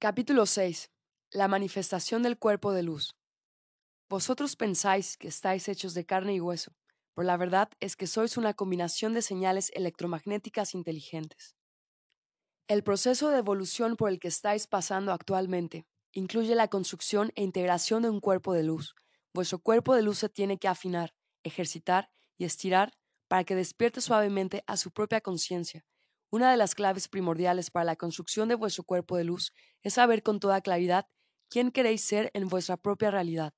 Capítulo 6. La manifestación del cuerpo de luz. Vosotros pensáis que estáis hechos de carne y hueso, pero la verdad es que sois una combinación de señales electromagnéticas inteligentes. El proceso de evolución por el que estáis pasando actualmente incluye la construcción e integración de un cuerpo de luz. Vuestro cuerpo de luz se tiene que afinar, ejercitar y estirar para que despierte suavemente a su propia conciencia una de las claves primordiales para la construcción de vuestro cuerpo de luz es saber con toda claridad quién queréis ser en vuestra propia realidad.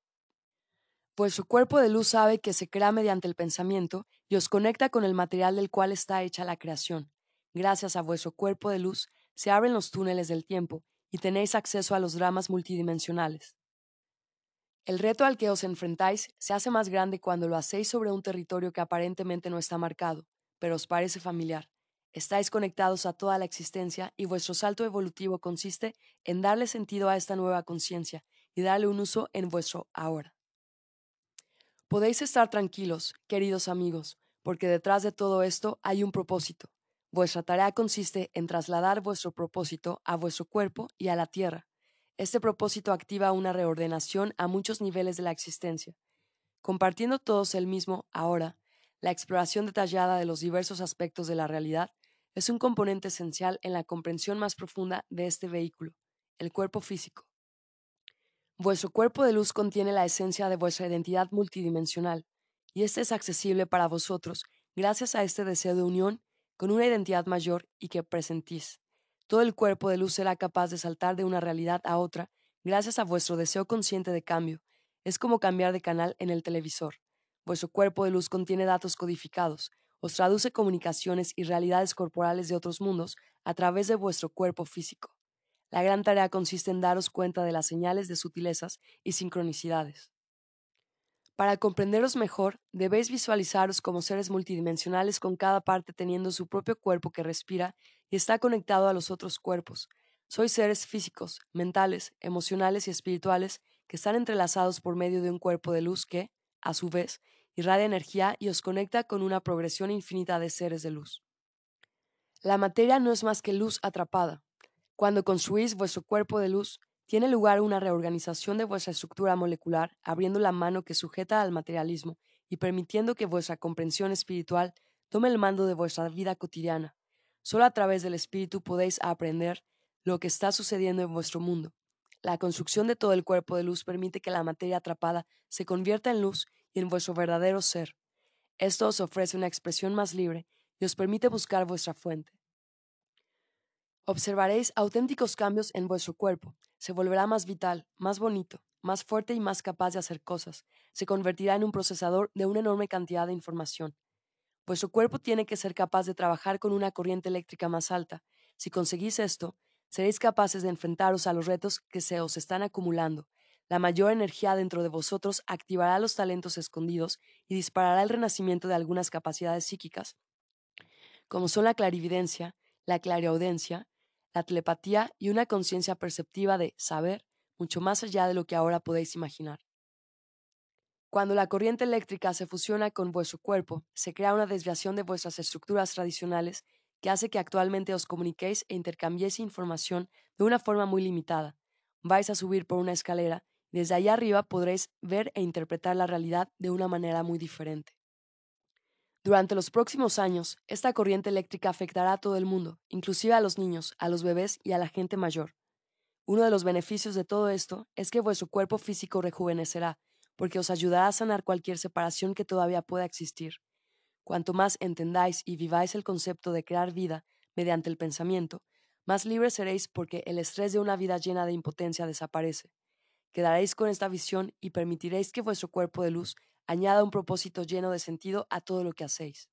Vuestro cuerpo de luz sabe que se crea mediante el pensamiento y os conecta con el material del cual está hecha la creación. Gracias a vuestro cuerpo de luz se abren los túneles del tiempo y tenéis acceso a los dramas multidimensionales. El reto al que os enfrentáis se hace más grande cuando lo hacéis sobre un territorio que aparentemente no está marcado, pero os parece familiar. Estáis conectados a toda la existencia y vuestro salto evolutivo consiste en darle sentido a esta nueva conciencia y darle un uso en vuestro ahora. Podéis estar tranquilos, queridos amigos, porque detrás de todo esto hay un propósito. Vuestra tarea consiste en trasladar vuestro propósito a vuestro cuerpo y a la tierra. Este propósito activa una reordenación a muchos niveles de la existencia. Compartiendo todos el mismo ahora, la exploración detallada de los diversos aspectos de la realidad es un componente esencial en la comprensión más profunda de este vehículo, el cuerpo físico. Vuestro cuerpo de luz contiene la esencia de vuestra identidad multidimensional, y este es accesible para vosotros gracias a este deseo de unión con una identidad mayor y que presentís. Todo el cuerpo de luz será capaz de saltar de una realidad a otra gracias a vuestro deseo consciente de cambio. Es como cambiar de canal en el televisor. Vuestro cuerpo de luz contiene datos codificados, os traduce comunicaciones y realidades corporales de otros mundos a través de vuestro cuerpo físico. La gran tarea consiste en daros cuenta de las señales de sutilezas y sincronicidades. Para comprenderos mejor, debéis visualizaros como seres multidimensionales con cada parte teniendo su propio cuerpo que respira y está conectado a los otros cuerpos. Sois seres físicos, mentales, emocionales y espirituales que están entrelazados por medio de un cuerpo de luz que, a su vez, irradia energía y os conecta con una progresión infinita de seres de luz. La materia no es más que luz atrapada. Cuando construís vuestro cuerpo de luz, tiene lugar una reorganización de vuestra estructura molecular, abriendo la mano que sujeta al materialismo y permitiendo que vuestra comprensión espiritual tome el mando de vuestra vida cotidiana. Solo a través del espíritu podéis aprender lo que está sucediendo en vuestro mundo. La construcción de todo el cuerpo de luz permite que la materia atrapada se convierta en luz y en vuestro verdadero ser. Esto os ofrece una expresión más libre y os permite buscar vuestra fuente. Observaréis auténticos cambios en vuestro cuerpo. Se volverá más vital, más bonito, más fuerte y más capaz de hacer cosas. Se convertirá en un procesador de una enorme cantidad de información. Vuestro cuerpo tiene que ser capaz de trabajar con una corriente eléctrica más alta. Si conseguís esto, seréis capaces de enfrentaros a los retos que se os están acumulando la mayor energía dentro de vosotros activará los talentos escondidos y disparará el renacimiento de algunas capacidades psíquicas, como son la clarividencia, la clariaudencia, la telepatía y una conciencia perceptiva de saber mucho más allá de lo que ahora podéis imaginar. Cuando la corriente eléctrica se fusiona con vuestro cuerpo, se crea una desviación de vuestras estructuras tradicionales que hace que actualmente os comuniquéis e intercambiéis información de una forma muy limitada. Vais a subir por una escalera desde allá arriba podréis ver e interpretar la realidad de una manera muy diferente. Durante los próximos años, esta corriente eléctrica afectará a todo el mundo, inclusive a los niños, a los bebés y a la gente mayor. Uno de los beneficios de todo esto es que vuestro cuerpo físico rejuvenecerá, porque os ayudará a sanar cualquier separación que todavía pueda existir. Cuanto más entendáis y viváis el concepto de crear vida mediante el pensamiento, más libres seréis porque el estrés de una vida llena de impotencia desaparece. Quedaréis con esta visión y permitiréis que vuestro cuerpo de luz añada un propósito lleno de sentido a todo lo que hacéis.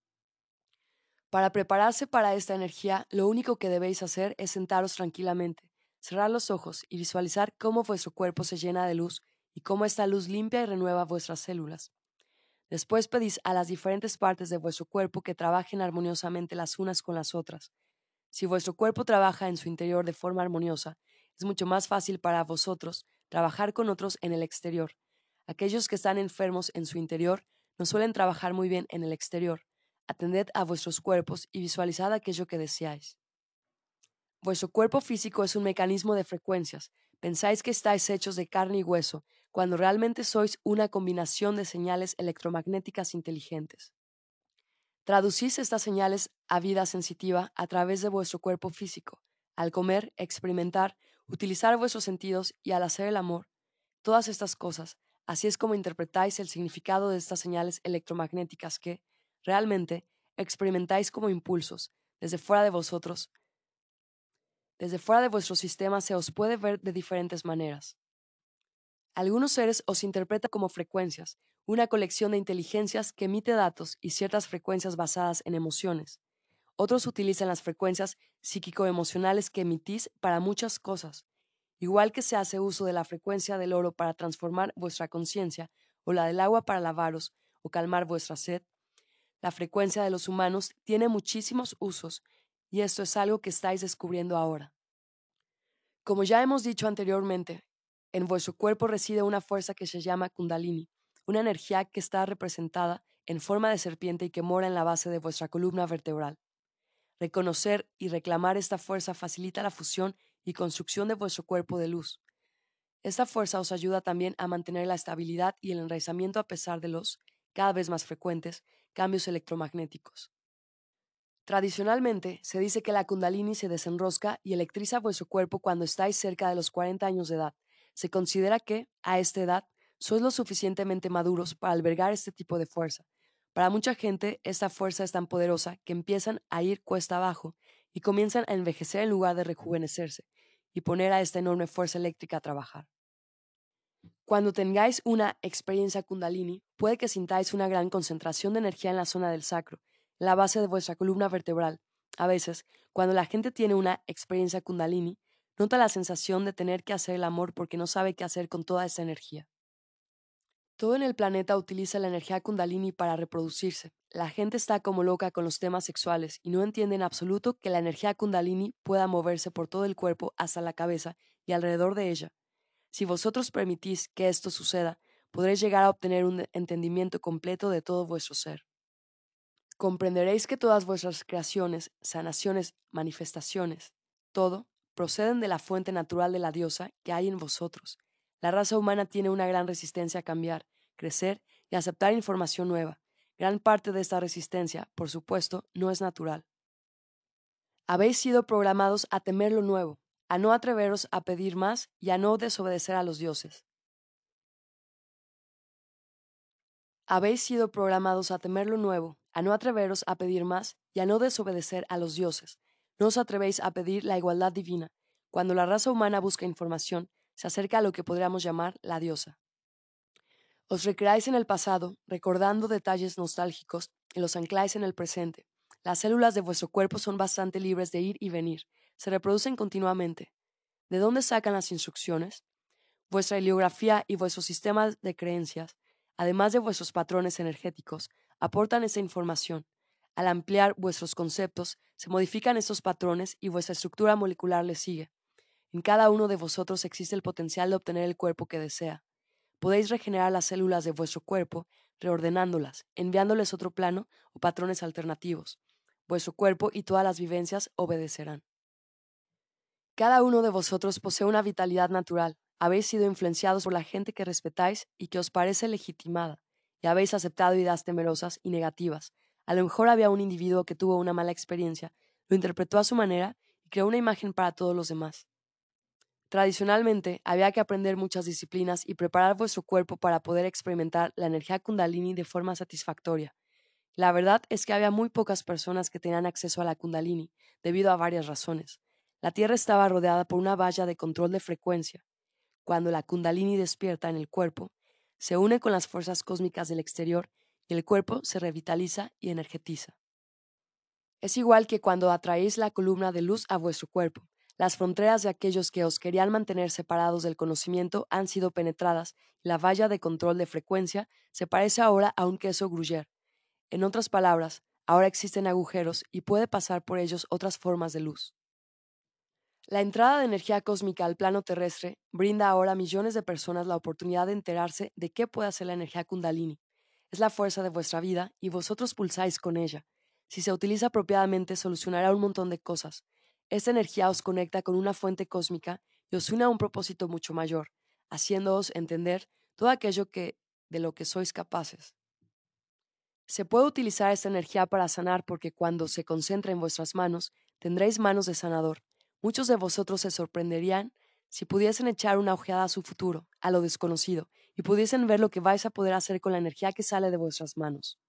Para prepararse para esta energía, lo único que debéis hacer es sentaros tranquilamente, cerrar los ojos y visualizar cómo vuestro cuerpo se llena de luz y cómo esta luz limpia y renueva vuestras células. Después pedís a las diferentes partes de vuestro cuerpo que trabajen armoniosamente las unas con las otras. Si vuestro cuerpo trabaja en su interior de forma armoniosa, es mucho más fácil para vosotros trabajar con otros en el exterior. Aquellos que están enfermos en su interior no suelen trabajar muy bien en el exterior. Atended a vuestros cuerpos y visualizad aquello que deseáis. Vuestro cuerpo físico es un mecanismo de frecuencias. Pensáis que estáis hechos de carne y hueso, cuando realmente sois una combinación de señales electromagnéticas inteligentes. Traducís estas señales a vida sensitiva a través de vuestro cuerpo físico, al comer, experimentar, utilizar vuestros sentidos y al hacer el amor. Todas estas cosas, así es como interpretáis el significado de estas señales electromagnéticas que, realmente, experimentáis como impulsos, desde fuera de vosotros. Desde fuera de vuestro sistema se os puede ver de diferentes maneras. Algunos seres os interpretan como frecuencias, una colección de inteligencias que emite datos y ciertas frecuencias basadas en emociones. Otros utilizan las frecuencias psíquico-emocionales que emitís para muchas cosas, igual que se hace uso de la frecuencia del oro para transformar vuestra conciencia, o la del agua para lavaros o calmar vuestra sed. La frecuencia de los humanos tiene muchísimos usos, y esto es algo que estáis descubriendo ahora. Como ya hemos dicho anteriormente, en vuestro cuerpo reside una fuerza que se llama Kundalini, una energía que está representada en forma de serpiente y que mora en la base de vuestra columna vertebral. Reconocer y reclamar esta fuerza facilita la fusión y construcción de vuestro cuerpo de luz. Esta fuerza os ayuda también a mantener la estabilidad y el enraizamiento a pesar de los, cada vez más frecuentes, cambios electromagnéticos. Tradicionalmente, se dice que la kundalini se desenrosca y electriza vuestro cuerpo cuando estáis cerca de los 40 años de edad. Se considera que, a esta edad, sois lo suficientemente maduros para albergar este tipo de fuerza. Para mucha gente, esta fuerza es tan poderosa que empiezan a ir cuesta abajo y comienzan a envejecer en lugar de rejuvenecerse y poner a esta enorme fuerza eléctrica a trabajar. Cuando tengáis una experiencia kundalini, puede que sintáis una gran concentración de energía en la zona del sacro, la base de vuestra columna vertebral. A veces, cuando la gente tiene una experiencia kundalini, nota la sensación de tener que hacer el amor porque no sabe qué hacer con toda esa energía. Todo en el planeta utiliza la energía kundalini para reproducirse. La gente está como loca con los temas sexuales y no entiende en absoluto que la energía kundalini pueda moverse por todo el cuerpo hasta la cabeza y alrededor de ella. Si vosotros permitís que esto suceda, podréis llegar a obtener un entendimiento completo de todo vuestro ser. Comprenderéis que todas vuestras creaciones, sanaciones, manifestaciones, todo, proceden de la fuente natural de la diosa que hay en vosotros, la raza humana tiene una gran resistencia a cambiar, crecer y aceptar información nueva. Gran parte de esta resistencia, por supuesto, no es natural. Habéis sido programados a temer lo nuevo, a no atreveros a pedir más y a no desobedecer a los dioses. Habéis sido programados a temer lo nuevo, a no atreveros a pedir más y a no desobedecer a los dioses. No os atrevéis a pedir la igualdad divina. Cuando la raza humana busca información, se acerca a lo que podríamos llamar la diosa. Os recreáis en el pasado, recordando detalles nostálgicos, y los ancláis en el presente. Las células de vuestro cuerpo son bastante libres de ir y venir, se reproducen continuamente. ¿De dónde sacan las instrucciones? Vuestra heliografía y vuestro sistema de creencias, además de vuestros patrones energéticos, aportan esa información. Al ampliar vuestros conceptos, se modifican esos patrones y vuestra estructura molecular les sigue. En cada uno de vosotros existe el potencial de obtener el cuerpo que desea. Podéis regenerar las células de vuestro cuerpo, reordenándolas, enviándoles otro plano o patrones alternativos. Vuestro cuerpo y todas las vivencias obedecerán. Cada uno de vosotros posee una vitalidad natural. Habéis sido influenciados por la gente que respetáis y que os parece legitimada, y habéis aceptado ideas temerosas y negativas. A lo mejor había un individuo que tuvo una mala experiencia, lo interpretó a su manera y creó una imagen para todos los demás. Tradicionalmente, había que aprender muchas disciplinas y preparar vuestro cuerpo para poder experimentar la energía kundalini de forma satisfactoria. La verdad es que había muy pocas personas que tenían acceso a la kundalini, debido a varias razones. La Tierra estaba rodeada por una valla de control de frecuencia. Cuando la kundalini despierta en el cuerpo, se une con las fuerzas cósmicas del exterior y el cuerpo se revitaliza y energetiza. Es igual que cuando atraéis la columna de luz a vuestro cuerpo. Las fronteras de aquellos que os querían mantener separados del conocimiento han sido penetradas la valla de control de frecuencia se parece ahora a un queso gruyère. En otras palabras, ahora existen agujeros y puede pasar por ellos otras formas de luz. La entrada de energía cósmica al plano terrestre brinda ahora a millones de personas la oportunidad de enterarse de qué puede hacer la energía kundalini. Es la fuerza de vuestra vida y vosotros pulsáis con ella. Si se utiliza apropiadamente solucionará un montón de cosas, Esta energía os conecta con una fuente cósmica y os une a un propósito mucho mayor, haciéndoos entender todo aquello que, de lo que sois capaces. Se puede utilizar esta energía para sanar porque cuando se concentra en vuestras manos, tendréis manos de sanador. Muchos de vosotros se sorprenderían si pudiesen echar una ojeada a su futuro, a lo desconocido, y pudiesen ver lo que vais a poder hacer con la energía que sale de vuestras manos.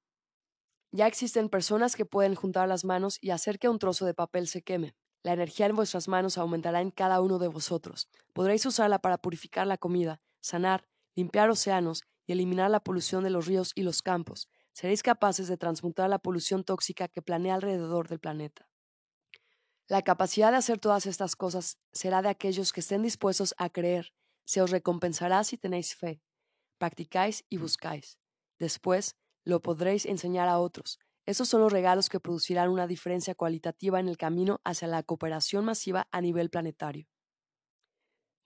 Ya existen personas que pueden juntar las manos y hacer que un trozo de papel se queme. La energía en vuestras manos aumentará en cada uno de vosotros. Podréis usarla para purificar la comida, sanar, limpiar océanos y eliminar la polución de los ríos y los campos. Seréis capaces de transmutar la polución tóxica que planea alrededor del planeta. La capacidad de hacer todas estas cosas será de aquellos que estén dispuestos a creer. Se os recompensará si tenéis fe. Practicáis y buscáis. Después lo podréis enseñar a otros. Esos son los regalos que producirán una diferencia cualitativa en el camino hacia la cooperación masiva a nivel planetario.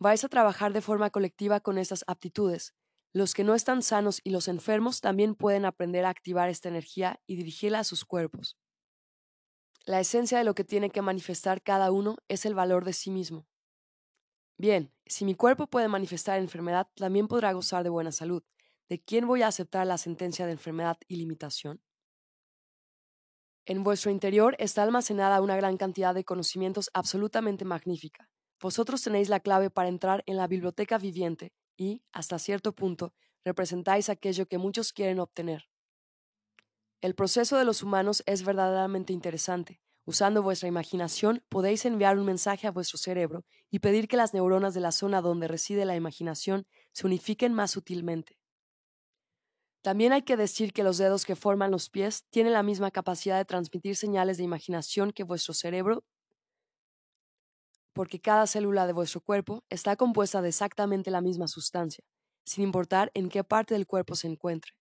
Vais a trabajar de forma colectiva con estas aptitudes. Los que no están sanos y los enfermos también pueden aprender a activar esta energía y dirigirla a sus cuerpos. La esencia de lo que tiene que manifestar cada uno es el valor de sí mismo. Bien, si mi cuerpo puede manifestar enfermedad, también podrá gozar de buena salud. ¿De quién voy a aceptar la sentencia de enfermedad y limitación? En vuestro interior está almacenada una gran cantidad de conocimientos absolutamente magnífica. Vosotros tenéis la clave para entrar en la biblioteca viviente y, hasta cierto punto, representáis aquello que muchos quieren obtener. El proceso de los humanos es verdaderamente interesante. Usando vuestra imaginación podéis enviar un mensaje a vuestro cerebro y pedir que las neuronas de la zona donde reside la imaginación se unifiquen más sutilmente. También hay que decir que los dedos que forman los pies tienen la misma capacidad de transmitir señales de imaginación que vuestro cerebro, porque cada célula de vuestro cuerpo está compuesta de exactamente la misma sustancia, sin importar en qué parte del cuerpo se encuentre.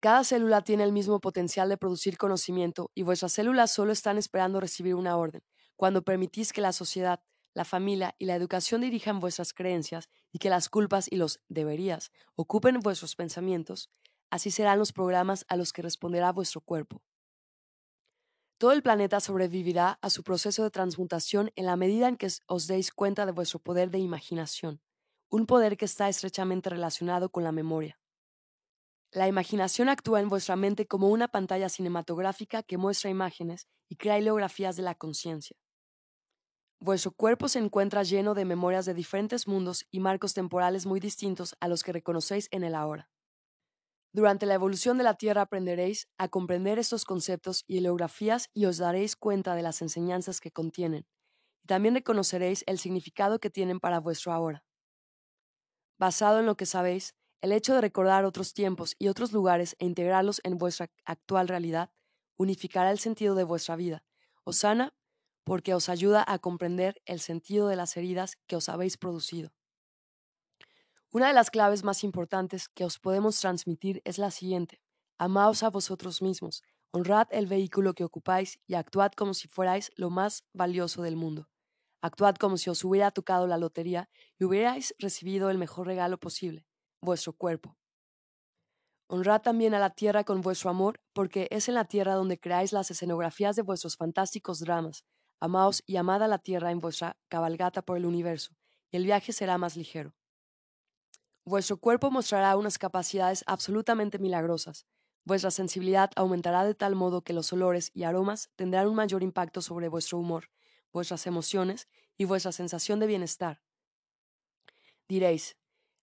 Cada célula tiene el mismo potencial de producir conocimiento y vuestras células solo están esperando recibir una orden. Cuando permitís que la sociedad, la familia y la educación dirijan vuestras creencias y que las culpas y los deberías ocupen vuestros pensamientos, así serán los programas a los que responderá vuestro cuerpo. Todo el planeta sobrevivirá a su proceso de transmutación en la medida en que os deis cuenta de vuestro poder de imaginación, un poder que está estrechamente relacionado con la memoria. La imaginación actúa en vuestra mente como una pantalla cinematográfica que muestra imágenes y crea ideografías de la conciencia. Vuestro cuerpo se encuentra lleno de memorias de diferentes mundos y marcos temporales muy distintos a los que reconocéis en el ahora. Durante la evolución de la Tierra aprenderéis a comprender estos conceptos y ideografías y os daréis cuenta de las enseñanzas que contienen, y también reconoceréis el significado que tienen para vuestro ahora. Basado en lo que sabéis, el hecho de recordar otros tiempos y otros lugares e integrarlos en vuestra actual realidad unificará el sentido de vuestra vida. Os sana porque os ayuda a comprender el sentido de las heridas que os habéis producido. Una de las claves más importantes que os podemos transmitir es la siguiente. Amaos a vosotros mismos, honrad el vehículo que ocupáis y actuad como si fuerais lo más valioso del mundo. Actuad como si os hubiera tocado la lotería y hubierais recibido el mejor regalo posible vuestro cuerpo. Honrad también a la tierra con vuestro amor, porque es en la tierra donde creáis las escenografías de vuestros fantásticos dramas. Amaos y amad a la tierra en vuestra cabalgata por el universo, y el viaje será más ligero. Vuestro cuerpo mostrará unas capacidades absolutamente milagrosas. Vuestra sensibilidad aumentará de tal modo que los olores y aromas tendrán un mayor impacto sobre vuestro humor, vuestras emociones y vuestra sensación de bienestar. Diréis,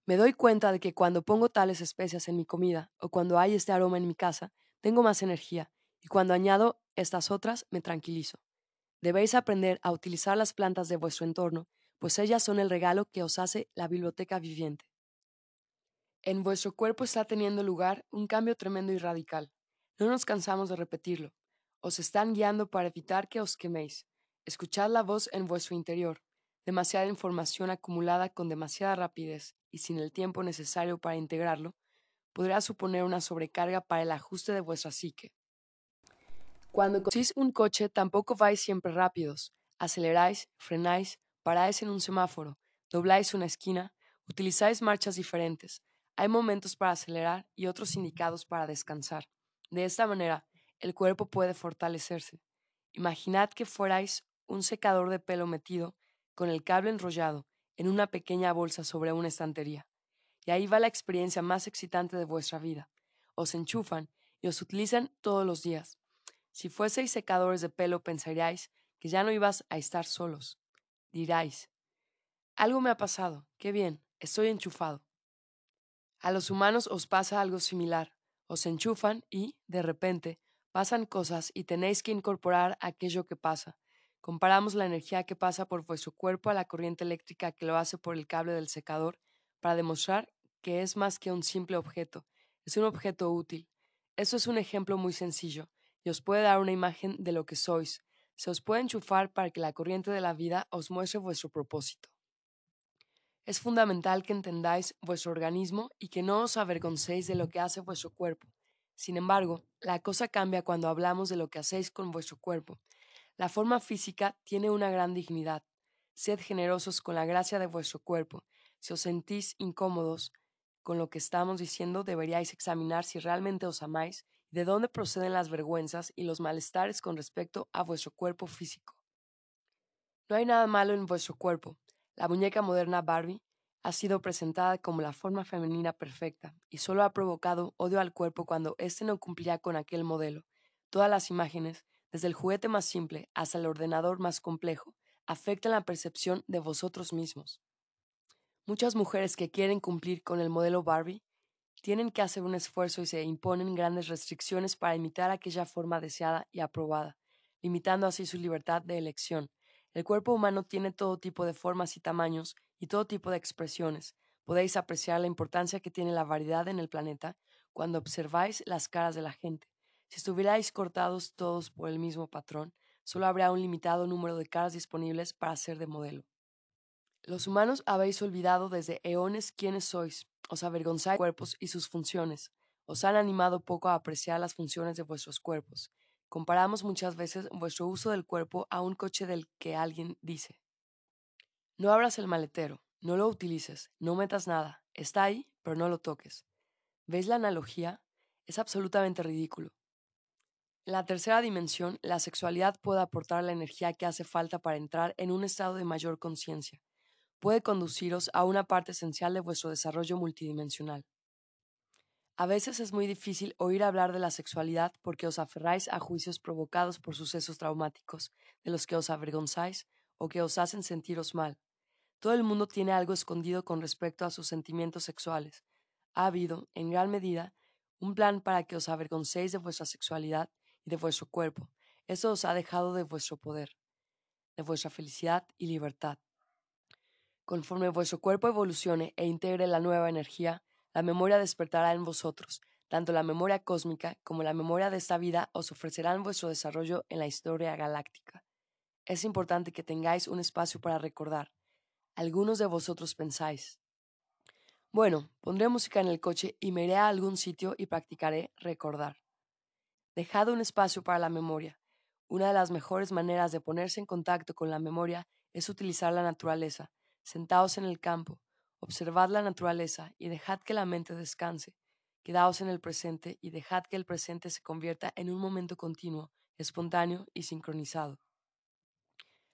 me doy cuenta de que cuando pongo tales especias en mi comida o cuando hay este aroma en mi casa, tengo más energía y cuando añado estas otras me tranquilizo. Debéis aprender a utilizar las plantas de vuestro entorno, pues ellas son el regalo que os hace la biblioteca viviente. En vuestro cuerpo está teniendo lugar un cambio tremendo y radical. No nos cansamos de repetirlo. Os están guiando para evitar que os queméis. Escuchad la voz en vuestro interior demasiada información acumulada con demasiada rapidez y sin el tiempo necesario para integrarlo, podrá suponer una sobrecarga para el ajuste de vuestra psique. Cuando conducís un coche tampoco vais siempre rápidos, aceleráis, frenáis, paráis en un semáforo, dobláis una esquina, utilizáis marchas diferentes, hay momentos para acelerar y otros indicados para descansar. De esta manera, el cuerpo puede fortalecerse. Imaginad que fuerais un secador de pelo metido, con el cable enrollado, en una pequeña bolsa sobre una estantería. Y ahí va la experiencia más excitante de vuestra vida. Os enchufan y os utilizan todos los días. Si fueseis secadores de pelo pensaríais que ya no ibas a estar solos. Diráis, algo me ha pasado, qué bien, estoy enchufado. A los humanos os pasa algo similar, os enchufan y, de repente, pasan cosas y tenéis que incorporar aquello que pasa. Comparamos la energía que pasa por vuestro cuerpo a la corriente eléctrica que lo hace por el cable del secador para demostrar que es más que un simple objeto, es un objeto útil. Eso es un ejemplo muy sencillo y os puede dar una imagen de lo que sois. Se os puede enchufar para que la corriente de la vida os muestre vuestro propósito. Es fundamental que entendáis vuestro organismo y que no os avergoncéis de lo que hace vuestro cuerpo. Sin embargo, la cosa cambia cuando hablamos de lo que hacéis con vuestro cuerpo. La forma física tiene una gran dignidad. Sed generosos con la gracia de vuestro cuerpo. Si os sentís incómodos con lo que estamos diciendo, deberíais examinar si realmente os amáis de dónde proceden las vergüenzas y los malestares con respecto a vuestro cuerpo físico. No hay nada malo en vuestro cuerpo. La muñeca moderna Barbie ha sido presentada como la forma femenina perfecta y solo ha provocado odio al cuerpo cuando éste no cumplía con aquel modelo. Todas las imágenes, desde el juguete más simple hasta el ordenador más complejo, afectan la percepción de vosotros mismos. Muchas mujeres que quieren cumplir con el modelo Barbie tienen que hacer un esfuerzo y se imponen grandes restricciones para imitar aquella forma deseada y aprobada, limitando así su libertad de elección. El cuerpo humano tiene todo tipo de formas y tamaños y todo tipo de expresiones. Podéis apreciar la importancia que tiene la variedad en el planeta cuando observáis las caras de la gente. Si estuvierais cortados todos por el mismo patrón, solo habría un limitado número de caras disponibles para ser de modelo. Los humanos habéis olvidado desde eones quiénes sois, os avergonzáis cuerpos y sus funciones, os han animado poco a apreciar las funciones de vuestros cuerpos, Comparamos muchas veces vuestro uso del cuerpo a un coche del que alguien dice, no abras el maletero, no lo utilices, no metas nada, está ahí, pero no lo toques. ¿Veis la analogía? Es absolutamente ridículo. En la tercera dimensión, la sexualidad puede aportar la energía que hace falta para entrar en un estado de mayor conciencia. Puede conduciros a una parte esencial de vuestro desarrollo multidimensional. A veces es muy difícil oír hablar de la sexualidad porque os aferráis a juicios provocados por sucesos traumáticos, de los que os avergonzáis o que os hacen sentiros mal. Todo el mundo tiene algo escondido con respecto a sus sentimientos sexuales. Ha habido, en gran medida, un plan para que os avergoncéis de vuestra sexualidad y de vuestro cuerpo. Eso os ha dejado de vuestro poder, de vuestra felicidad y libertad. Conforme vuestro cuerpo evolucione e integre la nueva energía, la memoria despertará en vosotros. Tanto la memoria cósmica como la memoria de esta vida os ofrecerán vuestro desarrollo en la historia galáctica. Es importante que tengáis un espacio para recordar. Algunos de vosotros pensáis, bueno, pondré música en el coche y me iré a algún sitio y practicaré recordar. Dejad un espacio para la memoria. Una de las mejores maneras de ponerse en contacto con la memoria es utilizar la naturaleza. Sentaos en el campo, Observad la naturaleza y dejad que la mente descanse. Quedaos en el presente y dejad que el presente se convierta en un momento continuo, espontáneo y sincronizado.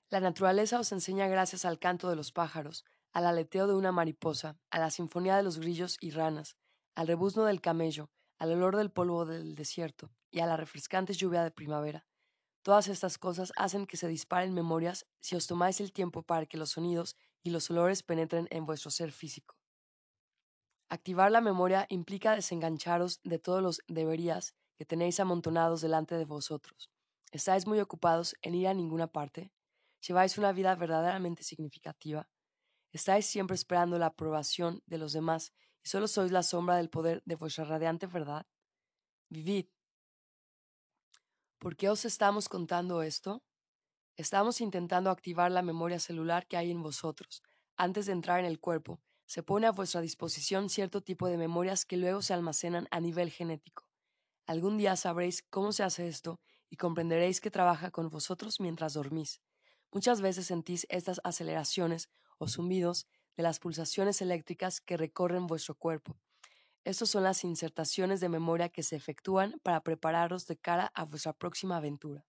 La naturaleza os enseña gracias al canto de los pájaros, al aleteo de una mariposa, a la sinfonía de los grillos y ranas, al rebuzno del camello, al olor del polvo del desierto y a la refrescante lluvia de primavera. Todas estas cosas hacen que se disparen memorias si os tomáis el tiempo para que los sonidos y los olores penetren en vuestro ser físico. Activar la memoria implica desengancharos de todos los deberías que tenéis amontonados delante de vosotros. ¿Estáis muy ocupados en ir a ninguna parte? ¿Lleváis una vida verdaderamente significativa? ¿Estáis siempre esperando la aprobación de los demás y solo sois la sombra del poder de vuestra radiante verdad? Vivid. ¿Por qué os estamos contando esto? Estamos intentando activar la memoria celular que hay en vosotros. Antes de entrar en el cuerpo, se pone a vuestra disposición cierto tipo de memorias que luego se almacenan a nivel genético. Algún día sabréis cómo se hace esto y comprenderéis que trabaja con vosotros mientras dormís. Muchas veces sentís estas aceleraciones o zumbidos de las pulsaciones eléctricas que recorren vuestro cuerpo. Estas son las insertaciones de memoria que se efectúan para prepararos de cara a vuestra próxima aventura.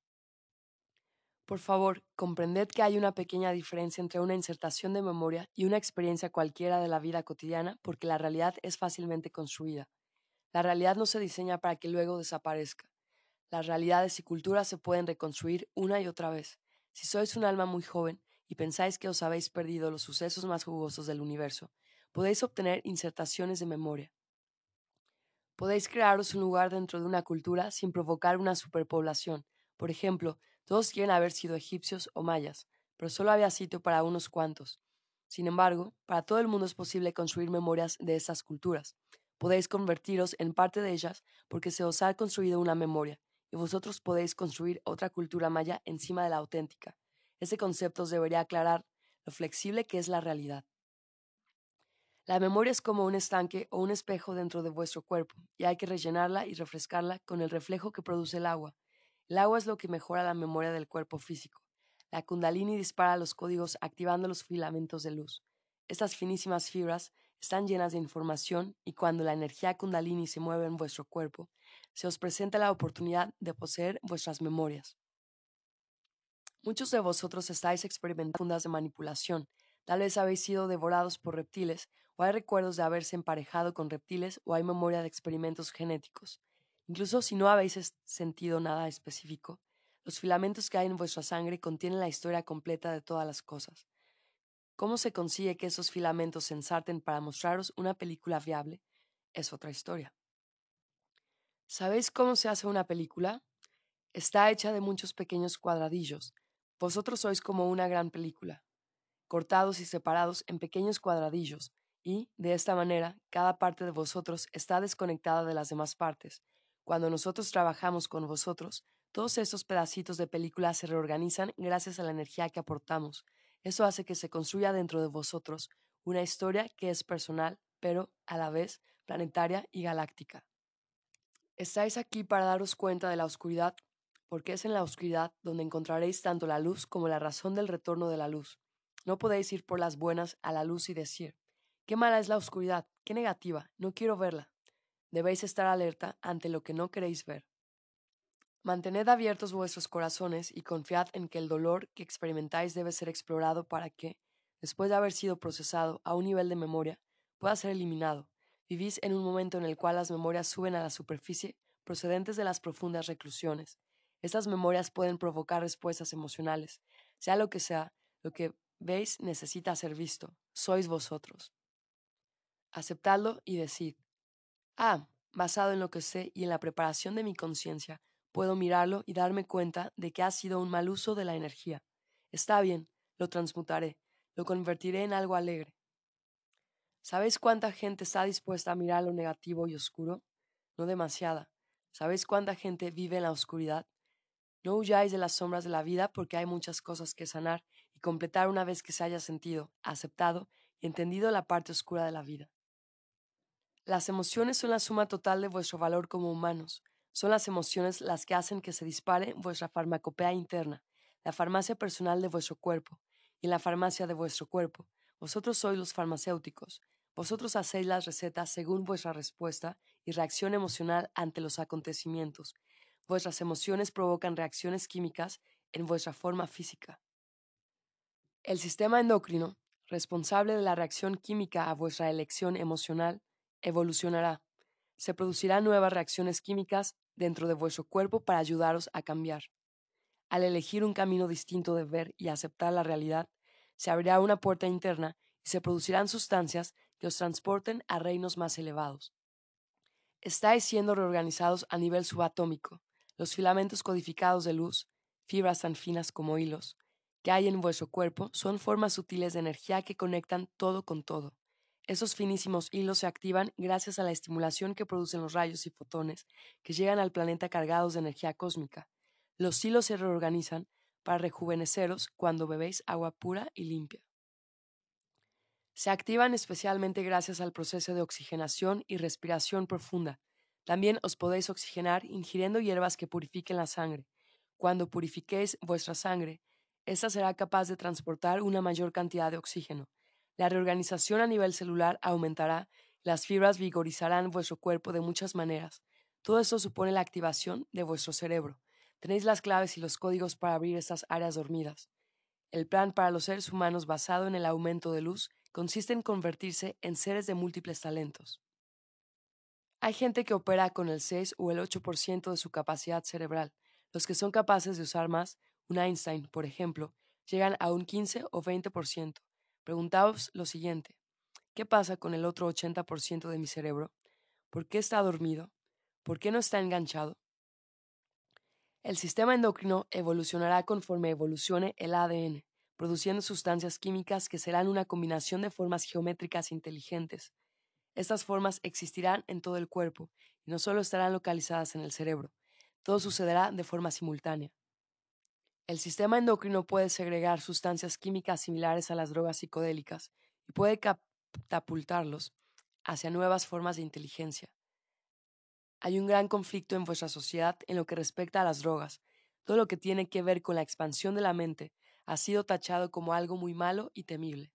Por favor, comprended que hay una pequeña diferencia entre una insertación de memoria y una experiencia cualquiera de la vida cotidiana porque la realidad es fácilmente construida. La realidad no se diseña para que luego desaparezca. Las realidades y culturas se pueden reconstruir una y otra vez. Si sois un alma muy joven y pensáis que os habéis perdido los sucesos más jugosos del universo, podéis obtener insertaciones de memoria. Podéis crearos un lugar dentro de una cultura sin provocar una superpoblación. Por ejemplo, todos quieren haber sido egipcios o mayas, pero solo había sitio para unos cuantos. Sin embargo, para todo el mundo es posible construir memorias de esas culturas. Podéis convertiros en parte de ellas porque se os ha construido una memoria, y vosotros podéis construir otra cultura maya encima de la auténtica. Ese concepto os debería aclarar lo flexible que es la realidad. La memoria es como un estanque o un espejo dentro de vuestro cuerpo, y hay que rellenarla y refrescarla con el reflejo que produce el agua. El agua es lo que mejora la memoria del cuerpo físico. La kundalini dispara los códigos activando los filamentos de luz. Estas finísimas fibras están llenas de información y cuando la energía kundalini se mueve en vuestro cuerpo, se os presenta la oportunidad de poseer vuestras memorias. Muchos de vosotros estáis experimentando ondas de manipulación. Tal vez habéis sido devorados por reptiles, o hay recuerdos de haberse emparejado con reptiles, o hay memoria de experimentos genéticos. Incluso si no habéis sentido nada específico, los filamentos que hay en vuestra sangre contienen la historia completa de todas las cosas. ¿Cómo se consigue que esos filamentos se ensarten para mostraros una película viable? Es otra historia. ¿Sabéis cómo se hace una película? Está hecha de muchos pequeños cuadradillos. Vosotros sois como una gran película, cortados y separados en pequeños cuadradillos, y, de esta manera, cada parte de vosotros está desconectada de las demás partes, cuando nosotros trabajamos con vosotros, todos esos pedacitos de película se reorganizan gracias a la energía que aportamos. Eso hace que se construya dentro de vosotros una historia que es personal, pero a la vez planetaria y galáctica. Estáis aquí para daros cuenta de la oscuridad, porque es en la oscuridad donde encontraréis tanto la luz como la razón del retorno de la luz. No podéis ir por las buenas a la luz y decir, qué mala es la oscuridad, qué negativa, no quiero verla. Debéis estar alerta ante lo que no queréis ver. Mantened abiertos vuestros corazones y confiad en que el dolor que experimentáis debe ser explorado para que, después de haber sido procesado a un nivel de memoria, pueda ser eliminado. Vivís en un momento en el cual las memorias suben a la superficie procedentes de las profundas reclusiones. Estas memorias pueden provocar respuestas emocionales. Sea lo que sea, lo que veis necesita ser visto. Sois vosotros. Aceptadlo y decid, Ah, basado en lo que sé y en la preparación de mi conciencia, puedo mirarlo y darme cuenta de que ha sido un mal uso de la energía. Está bien, lo transmutaré, lo convertiré en algo alegre. ¿Sabéis cuánta gente está dispuesta a mirar lo negativo y oscuro? No demasiada. ¿Sabéis cuánta gente vive en la oscuridad? No huyáis de las sombras de la vida porque hay muchas cosas que sanar y completar una vez que se haya sentido, aceptado y entendido la parte oscura de la vida. Las emociones son la suma total de vuestro valor como humanos. Son las emociones las que hacen que se dispare vuestra farmacopea interna, la farmacia personal de vuestro cuerpo, y la farmacia de vuestro cuerpo. Vosotros sois los farmacéuticos. Vosotros hacéis las recetas según vuestra respuesta y reacción emocional ante los acontecimientos. Vuestras emociones provocan reacciones químicas en vuestra forma física. El sistema endocrino, responsable de la reacción química a vuestra elección emocional, evolucionará. Se producirán nuevas reacciones químicas dentro de vuestro cuerpo para ayudaros a cambiar. Al elegir un camino distinto de ver y aceptar la realidad, se abrirá una puerta interna y se producirán sustancias que os transporten a reinos más elevados. Estáis siendo reorganizados a nivel subatómico. Los filamentos codificados de luz, fibras tan finas como hilos, que hay en vuestro cuerpo son formas sutiles de energía que conectan todo con todo. Esos finísimos hilos se activan gracias a la estimulación que producen los rayos y fotones que llegan al planeta cargados de energía cósmica. Los hilos se reorganizan para rejuveneceros cuando bebéis agua pura y limpia. Se activan especialmente gracias al proceso de oxigenación y respiración profunda. También os podéis oxigenar ingiriendo hierbas que purifiquen la sangre. Cuando purifiquéis vuestra sangre, esta será capaz de transportar una mayor cantidad de oxígeno. La reorganización a nivel celular aumentará, las fibras vigorizarán vuestro cuerpo de muchas maneras. Todo esto supone la activación de vuestro cerebro. Tenéis las claves y los códigos para abrir estas áreas dormidas. El plan para los seres humanos basado en el aumento de luz consiste en convertirse en seres de múltiples talentos. Hay gente que opera con el 6 o el 8% de su capacidad cerebral. Los que son capaces de usar más, un Einstein, por ejemplo, llegan a un 15 o 20%. Preguntaos lo siguiente, ¿qué pasa con el otro 80% de mi cerebro? ¿Por qué está dormido? ¿Por qué no está enganchado? El sistema endocrino evolucionará conforme evolucione el ADN, produciendo sustancias químicas que serán una combinación de formas geométricas inteligentes. Estas formas existirán en todo el cuerpo y no solo estarán localizadas en el cerebro. Todo sucederá de forma simultánea. El sistema endocrino puede segregar sustancias químicas similares a las drogas psicodélicas y puede catapultarlos hacia nuevas formas de inteligencia. Hay un gran conflicto en vuestra sociedad en lo que respecta a las drogas. Todo lo que tiene que ver con la expansión de la mente ha sido tachado como algo muy malo y temible.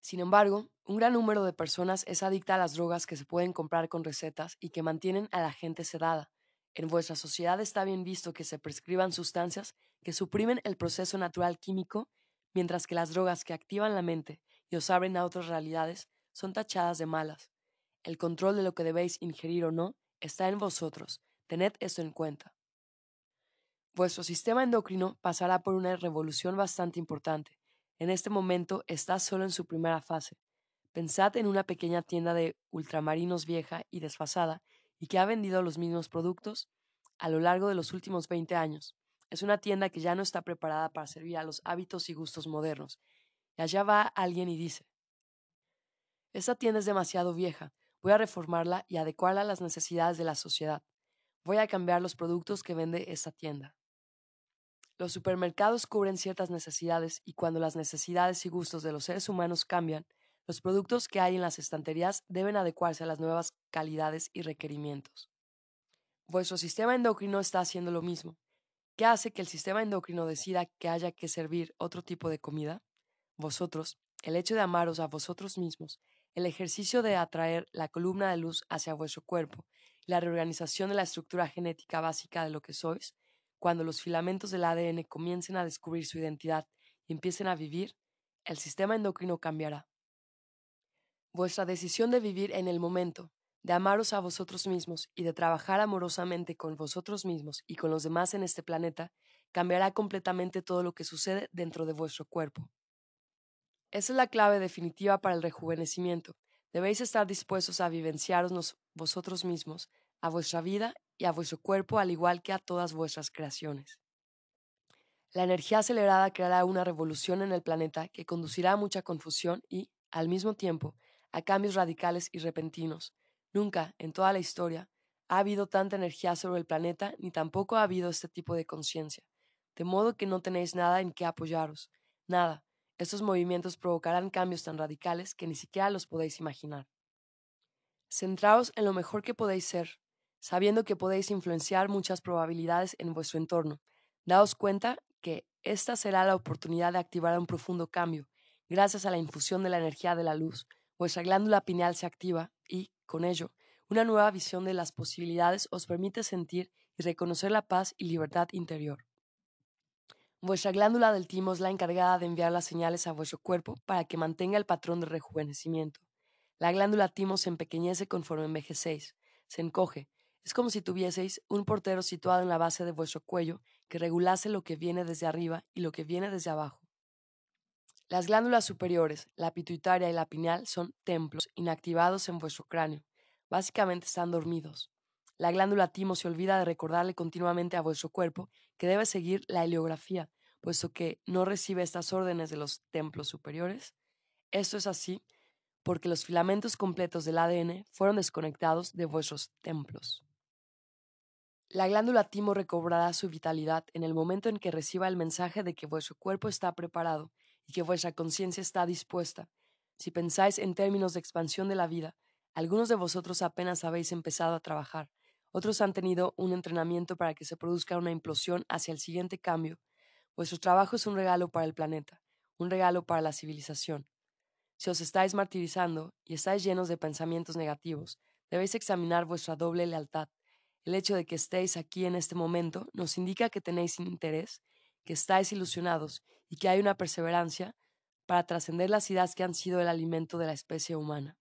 Sin embargo, un gran número de personas es adicta a las drogas que se pueden comprar con recetas y que mantienen a la gente sedada. En vuestra sociedad está bien visto que se prescriban sustancias que suprimen el proceso natural químico, mientras que las drogas que activan la mente y os abren a otras realidades son tachadas de malas. El control de lo que debéis ingerir o no está en vosotros. Tened esto en cuenta. Vuestro sistema endocrino pasará por una revolución bastante importante. En este momento está solo en su primera fase. Pensad en una pequeña tienda de ultramarinos vieja y desfasada y que ha vendido los mismos productos a lo largo de los últimos 20 años. Es una tienda que ya no está preparada para servir a los hábitos y gustos modernos. Y allá va alguien y dice, esta tienda es demasiado vieja, Voy a reformarla y adecuarla a las necesidades de la sociedad. Voy a cambiar los productos que vende esta tienda. Los supermercados cubren ciertas necesidades y cuando las necesidades y gustos de los seres humanos cambian, los productos que hay en las estanterías deben adecuarse a las nuevas calidades y requerimientos. Vuestro sistema endocrino está haciendo lo mismo. ¿Qué hace que el sistema endocrino decida que haya que servir otro tipo de comida? Vosotros, el hecho de amaros a vosotros mismos el ejercicio de atraer la columna de luz hacia vuestro cuerpo la reorganización de la estructura genética básica de lo que sois, cuando los filamentos del ADN comiencen a descubrir su identidad y empiecen a vivir, el sistema endocrino cambiará. Vuestra decisión de vivir en el momento, de amaros a vosotros mismos y de trabajar amorosamente con vosotros mismos y con los demás en este planeta, cambiará completamente todo lo que sucede dentro de vuestro cuerpo. Esa es la clave definitiva para el rejuvenecimiento. Debéis estar dispuestos a vivenciaros vosotros mismos, a vuestra vida y a vuestro cuerpo, al igual que a todas vuestras creaciones. La energía acelerada creará una revolución en el planeta que conducirá a mucha confusión y, al mismo tiempo, a cambios radicales y repentinos. Nunca, en toda la historia, ha habido tanta energía sobre el planeta ni tampoco ha habido este tipo de conciencia, de modo que no tenéis nada en qué apoyaros, nada, estos movimientos provocarán cambios tan radicales que ni siquiera los podéis imaginar. Centraos en lo mejor que podéis ser, sabiendo que podéis influenciar muchas probabilidades en vuestro entorno. Daos cuenta que esta será la oportunidad de activar un profundo cambio. Gracias a la infusión de la energía de la luz, vuestra glándula pineal se activa y, con ello, una nueva visión de las posibilidades os permite sentir y reconocer la paz y libertad interior. Vuestra glándula del timo es la encargada de enviar las señales a vuestro cuerpo para que mantenga el patrón de rejuvenecimiento. La glándula timo se empequeñece conforme envejecéis, se encoge. Es como si tuvieseis un portero situado en la base de vuestro cuello que regulase lo que viene desde arriba y lo que viene desde abajo. Las glándulas superiores, la pituitaria y la pineal, son templos inactivados en vuestro cráneo. Básicamente están dormidos. La glándula timo se olvida de recordarle continuamente a vuestro cuerpo que debe seguir la heliografía, puesto que no recibe estas órdenes de los templos superiores. Esto es así porque los filamentos completos del ADN fueron desconectados de vuestros templos. La glándula timo recobrará su vitalidad en el momento en que reciba el mensaje de que vuestro cuerpo está preparado y que vuestra conciencia está dispuesta. Si pensáis en términos de expansión de la vida, algunos de vosotros apenas habéis empezado a trabajar, otros han tenido un entrenamiento para que se produzca una implosión hacia el siguiente cambio Vuestro trabajo es un regalo para el planeta, un regalo para la civilización. Si os estáis martirizando y estáis llenos de pensamientos negativos, debéis examinar vuestra doble lealtad. El hecho de que estéis aquí en este momento nos indica que tenéis interés, que estáis ilusionados y que hay una perseverancia para trascender las ideas que han sido el alimento de la especie humana.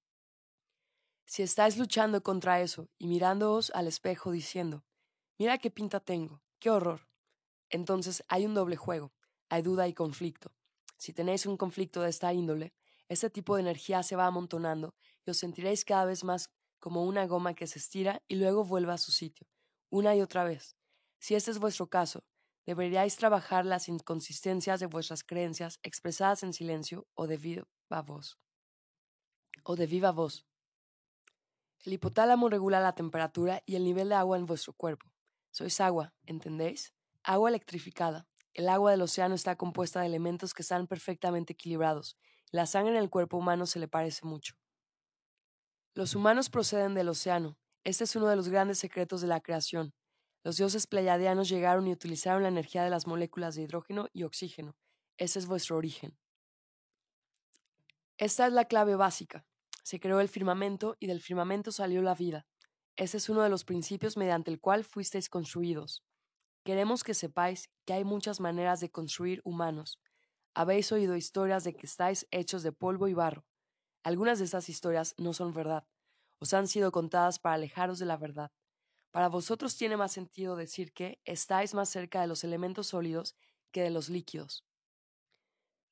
Si estáis luchando contra eso y mirándoos al espejo diciendo, mira qué pinta tengo, qué horror, entonces hay un doble juego, hay duda y conflicto. Si tenéis un conflicto de esta índole, este tipo de energía se va amontonando y os sentiréis cada vez más como una goma que se estira y luego vuelve a su sitio, una y otra vez. Si este es vuestro caso, deberíais trabajar las inconsistencias de vuestras creencias expresadas en silencio o de viva voz. O de viva voz. El hipotálamo regula la temperatura y el nivel de agua en vuestro cuerpo. Sois agua, ¿entendéis? Agua electrificada. El agua del océano está compuesta de elementos que están perfectamente equilibrados. La sangre en el cuerpo humano se le parece mucho. Los humanos proceden del océano. Este es uno de los grandes secretos de la creación. Los dioses pleiadianos llegaron y utilizaron la energía de las moléculas de hidrógeno y oxígeno. Ese es vuestro origen. Esta es la clave básica. Se creó el firmamento y del firmamento salió la vida. Ese es uno de los principios mediante el cual fuisteis construidos. Queremos que sepáis que hay muchas maneras de construir humanos. Habéis oído historias de que estáis hechos de polvo y barro. Algunas de estas historias no son verdad, os han sido contadas para alejaros de la verdad. Para vosotros tiene más sentido decir que estáis más cerca de los elementos sólidos que de los líquidos.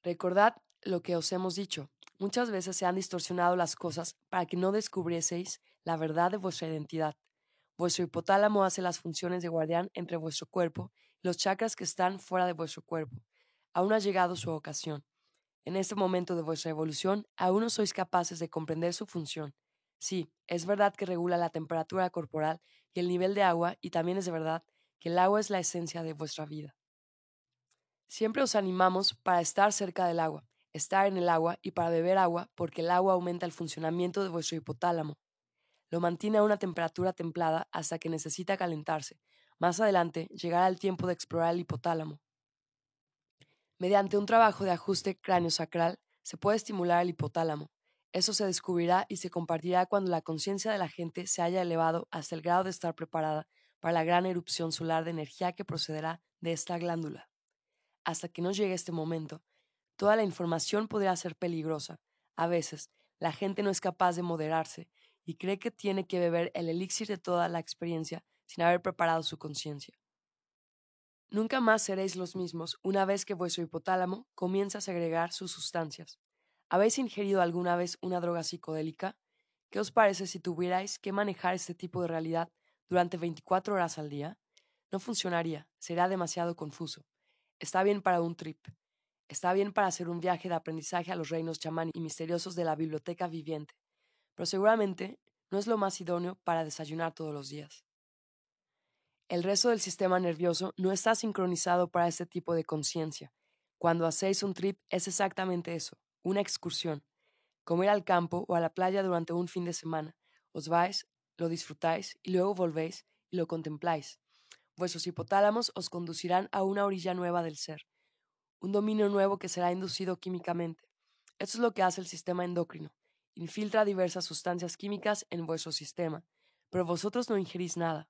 Recordad lo que os hemos dicho. Muchas veces se han distorsionado las cosas para que no descubrieseis la verdad de vuestra identidad. Vuestro hipotálamo hace las funciones de guardián entre vuestro cuerpo y los chakras que están fuera de vuestro cuerpo. Aún ha llegado su ocasión. En este momento de vuestra evolución, aún no sois capaces de comprender su función. Sí, es verdad que regula la temperatura corporal y el nivel de agua, y también es verdad que el agua es la esencia de vuestra vida. Siempre os animamos para estar cerca del agua, estar en el agua y para beber agua, porque el agua aumenta el funcionamiento de vuestro hipotálamo. Lo mantiene a una temperatura templada hasta que necesita calentarse. Más adelante llegará el tiempo de explorar el hipotálamo. Mediante un trabajo de ajuste cráneo-sacral se puede estimular el hipotálamo. Eso se descubrirá y se compartirá cuando la conciencia de la gente se haya elevado hasta el grado de estar preparada para la gran erupción solar de energía que procederá de esta glándula. Hasta que no llegue este momento, toda la información podrá ser peligrosa. A veces, la gente no es capaz de moderarse y cree que tiene que beber el elixir de toda la experiencia sin haber preparado su conciencia. Nunca más seréis los mismos una vez que vuestro hipotálamo comienza a segregar sus sustancias. ¿Habéis ingerido alguna vez una droga psicodélica? ¿Qué os parece si tuvierais que manejar este tipo de realidad durante 24 horas al día? No funcionaría, será demasiado confuso. Está bien para un trip. Está bien para hacer un viaje de aprendizaje a los reinos chamán y misteriosos de la biblioteca viviente, pero seguramente no es lo más idóneo para desayunar todos los días. El resto del sistema nervioso no está sincronizado para este tipo de conciencia. Cuando hacéis un trip es exactamente eso, una excursión, como ir al campo o a la playa durante un fin de semana. Os vais, lo disfrutáis y luego volvéis y lo contempláis. Vuestros hipotálamos os conducirán a una orilla nueva del ser, un dominio nuevo que será inducido químicamente. Esto es lo que hace el sistema endocrino. Infiltra diversas sustancias químicas en vuestro sistema, pero vosotros no ingerís nada.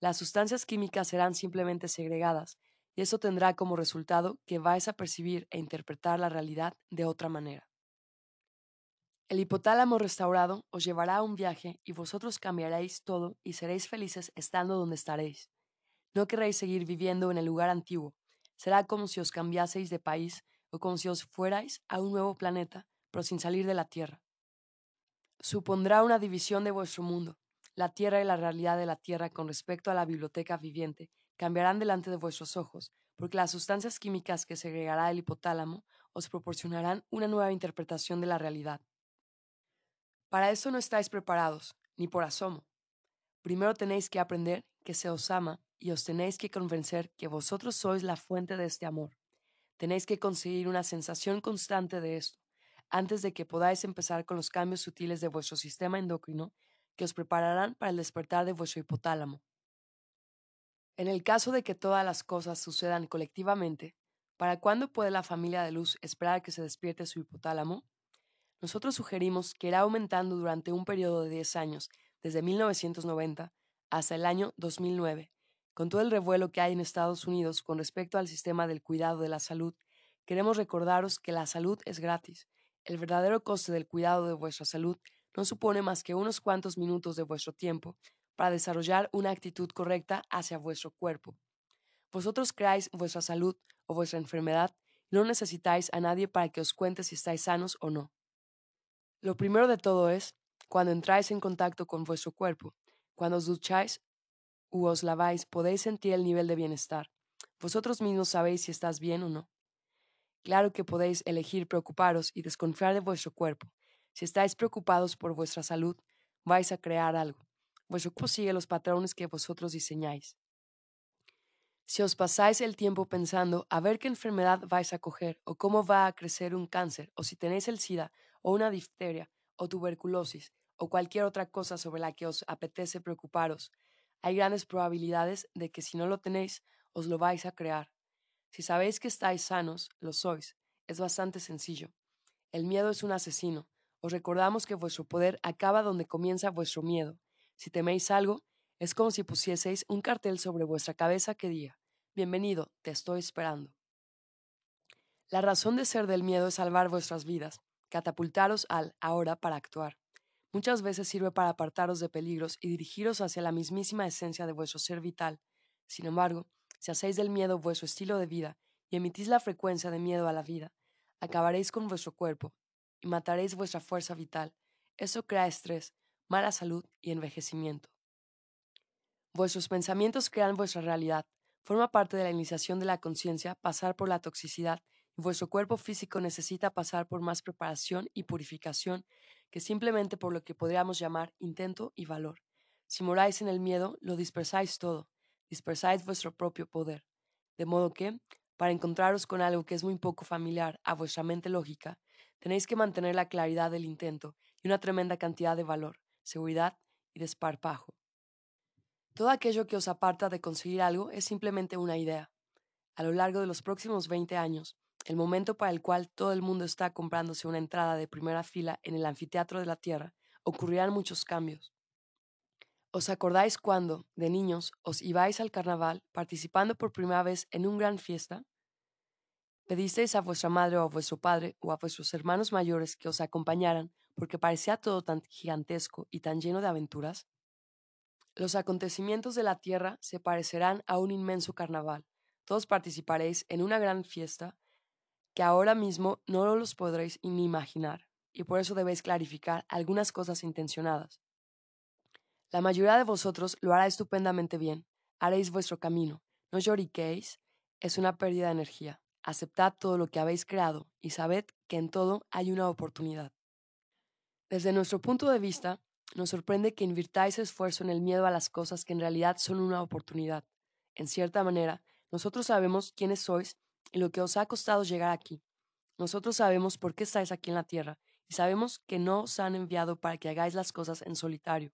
Las sustancias químicas serán simplemente segregadas, y eso tendrá como resultado que vais a percibir e interpretar la realidad de otra manera. El hipotálamo restaurado os llevará a un viaje y vosotros cambiaréis todo y seréis felices estando donde estaréis. No querréis seguir viviendo en el lugar antiguo. Será como si os cambiaseis de país o como si os fuerais a un nuevo planeta, pero sin salir de la Tierra. Supondrá una división de vuestro mundo, la tierra y la realidad de la tierra con respecto a la biblioteca viviente cambiarán delante de vuestros ojos, porque las sustancias químicas que segregará el hipotálamo os proporcionarán una nueva interpretación de la realidad. Para eso no estáis preparados, ni por asomo. Primero tenéis que aprender que se os ama y os tenéis que convencer que vosotros sois la fuente de este amor. Tenéis que conseguir una sensación constante de esto, antes de que podáis empezar con los cambios sutiles de vuestro sistema endocrino que os prepararán para el despertar de vuestro hipotálamo. En el caso de que todas las cosas sucedan colectivamente, ¿para cuándo puede la familia de luz esperar que se despierte su hipotálamo? Nosotros sugerimos que irá aumentando durante un periodo de 10 años, desde 1990 hasta el año 2009. Con todo el revuelo que hay en Estados Unidos con respecto al sistema del cuidado de la salud, queremos recordaros que la salud es gratis. El verdadero coste del cuidado de vuestra salud no supone más que unos cuantos minutos de vuestro tiempo para desarrollar una actitud correcta hacia vuestro cuerpo. Vosotros creáis vuestra salud o vuestra enfermedad y no necesitáis a nadie para que os cuente si estáis sanos o no. Lo primero de todo es, cuando entráis en contacto con vuestro cuerpo, cuando os ducháis u os laváis, podéis sentir el nivel de bienestar. Vosotros mismos sabéis si estás bien o no. Claro que podéis elegir preocuparos y desconfiar de vuestro cuerpo. Si estáis preocupados por vuestra salud, vais a crear algo. Vuestro cuerpo sigue los patrones que vosotros diseñáis. Si os pasáis el tiempo pensando a ver qué enfermedad vais a coger o cómo va a crecer un cáncer o si tenéis el SIDA o una difteria o tuberculosis o cualquier otra cosa sobre la que os apetece preocuparos, hay grandes probabilidades de que si no lo tenéis, os lo vais a crear. Si sabéis que estáis sanos, lo sois. Es bastante sencillo. El miedo es un asesino. Os recordamos que vuestro poder acaba donde comienza vuestro miedo. Si teméis algo, es como si pusieseis un cartel sobre vuestra cabeza que diga, Bienvenido, te estoy esperando. La razón de ser del miedo es salvar vuestras vidas, catapultaros al ahora para actuar. Muchas veces sirve para apartaros de peligros y dirigiros hacia la mismísima esencia de vuestro ser vital. Sin embargo, si hacéis del miedo vuestro estilo de vida y emitís la frecuencia de miedo a la vida, acabaréis con vuestro cuerpo y mataréis vuestra fuerza vital. Eso crea estrés, mala salud y envejecimiento. Vuestros pensamientos crean vuestra realidad. Forma parte de la iniciación de la conciencia pasar por la toxicidad y vuestro cuerpo físico necesita pasar por más preparación y purificación que simplemente por lo que podríamos llamar intento y valor. Si moráis en el miedo, lo dispersáis todo, dispersáis vuestro propio poder. De modo que, para encontraros con algo que es muy poco familiar a vuestra mente lógica, tenéis que mantener la claridad del intento y una tremenda cantidad de valor, seguridad y desparpajo. Todo aquello que os aparta de conseguir algo es simplemente una idea. A lo largo de los próximos 20 años, el momento para el cual todo el mundo está comprándose una entrada de primera fila en el anfiteatro de la Tierra, ocurrirán muchos cambios. ¿Os acordáis cuando, de niños, os ibais al carnaval participando por primera vez en una gran fiesta? Pedisteis a vuestra madre o a vuestro padre o a vuestros hermanos mayores que os acompañaran porque parecía todo tan gigantesco y tan lleno de aventuras. Los acontecimientos de la tierra se parecerán a un inmenso carnaval. Todos participaréis en una gran fiesta que ahora mismo no los podréis ni imaginar, y por eso debéis clarificar algunas cosas intencionadas. La mayoría de vosotros lo hará estupendamente bien, haréis vuestro camino, no lloriquéis, es una pérdida de energía. Aceptad todo lo que habéis creado y sabed que en todo hay una oportunidad. Desde nuestro punto de vista, nos sorprende que invirtáis esfuerzo en el miedo a las cosas que en realidad son una oportunidad. En cierta manera, nosotros sabemos quiénes sois y lo que os ha costado llegar aquí. Nosotros sabemos por qué estáis aquí en la tierra y sabemos que no os han enviado para que hagáis las cosas en solitario.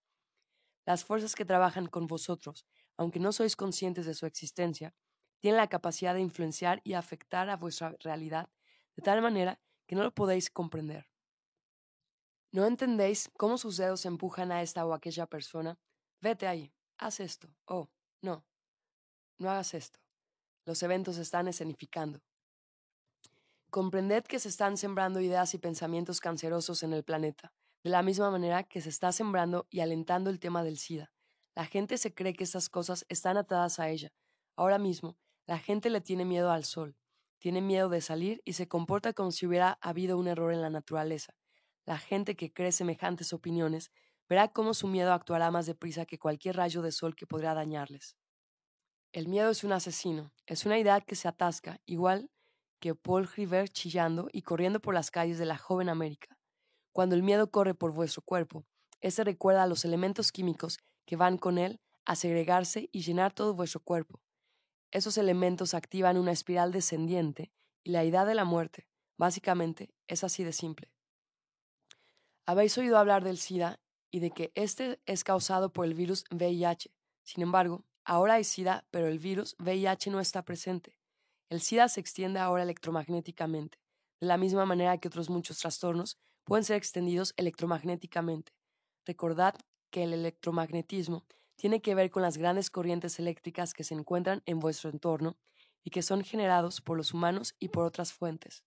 Las fuerzas que trabajan con vosotros, aunque no sois conscientes de su existencia, tienen la capacidad de influenciar y afectar a vuestra realidad de tal manera que no lo podéis comprender. ¿No entendéis cómo sus dedos empujan a esta o aquella persona? Vete ahí, haz esto. Oh, no, no hagas esto los eventos están escenificando. Comprended que se están sembrando ideas y pensamientos cancerosos en el planeta, de la misma manera que se está sembrando y alentando el tema del SIDA. La gente se cree que estas cosas están atadas a ella. Ahora mismo, la gente le tiene miedo al sol, tiene miedo de salir y se comporta como si hubiera habido un error en la naturaleza. La gente que cree semejantes opiniones verá cómo su miedo actuará más deprisa que cualquier rayo de sol que podrá dañarles. El miedo es un asesino, es una idea que se atasca, igual que Paul River chillando y corriendo por las calles de la joven América. Cuando el miedo corre por vuestro cuerpo, ese recuerda a los elementos químicos que van con él a segregarse y llenar todo vuestro cuerpo. Esos elementos activan una espiral descendiente y la idea de la muerte, básicamente, es así de simple. Habéis oído hablar del SIDA y de que este es causado por el virus VIH. Sin embargo, Ahora hay SIDA, pero el virus VIH no está presente. El SIDA se extiende ahora electromagnéticamente, de la misma manera que otros muchos trastornos pueden ser extendidos electromagnéticamente. Recordad que el electromagnetismo tiene que ver con las grandes corrientes eléctricas que se encuentran en vuestro entorno y que son generados por los humanos y por otras fuentes.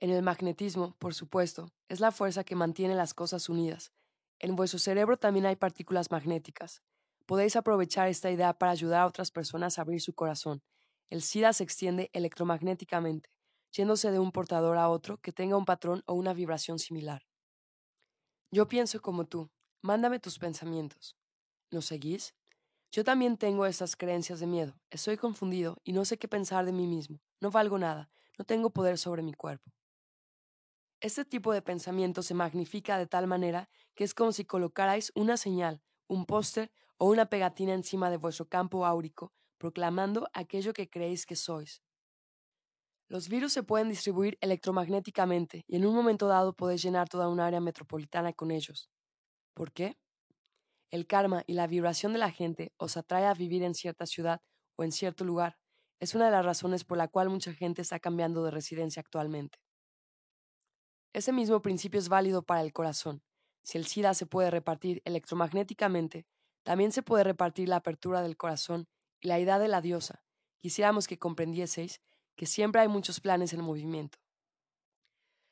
En el magnetismo, por supuesto, es la fuerza que mantiene las cosas unidas. En vuestro cerebro también hay partículas magnéticas. Podéis aprovechar esta idea para ayudar a otras personas a abrir su corazón. El SIDA se extiende electromagnéticamente, yéndose de un portador a otro que tenga un patrón o una vibración similar. Yo pienso como tú. Mándame tus pensamientos. ¿Nos seguís? Yo también tengo esas creencias de miedo. Estoy confundido y no sé qué pensar de mí mismo. No valgo nada. No tengo poder sobre mi cuerpo. Este tipo de pensamiento se magnifica de tal manera que es como si colocarais una señal, un póster o una pegatina encima de vuestro campo áurico, proclamando aquello que creéis que sois. Los virus se pueden distribuir electromagnéticamente y en un momento dado podéis llenar toda un área metropolitana con ellos. ¿Por qué? El karma y la vibración de la gente os atrae a vivir en cierta ciudad o en cierto lugar. Es una de las razones por la cual mucha gente está cambiando de residencia actualmente. Ese mismo principio es válido para el corazón. Si el SIDA se puede repartir electromagnéticamente, también se puede repartir la apertura del corazón y la idea de la diosa. Quisiéramos que comprendieseis que siempre hay muchos planes en movimiento.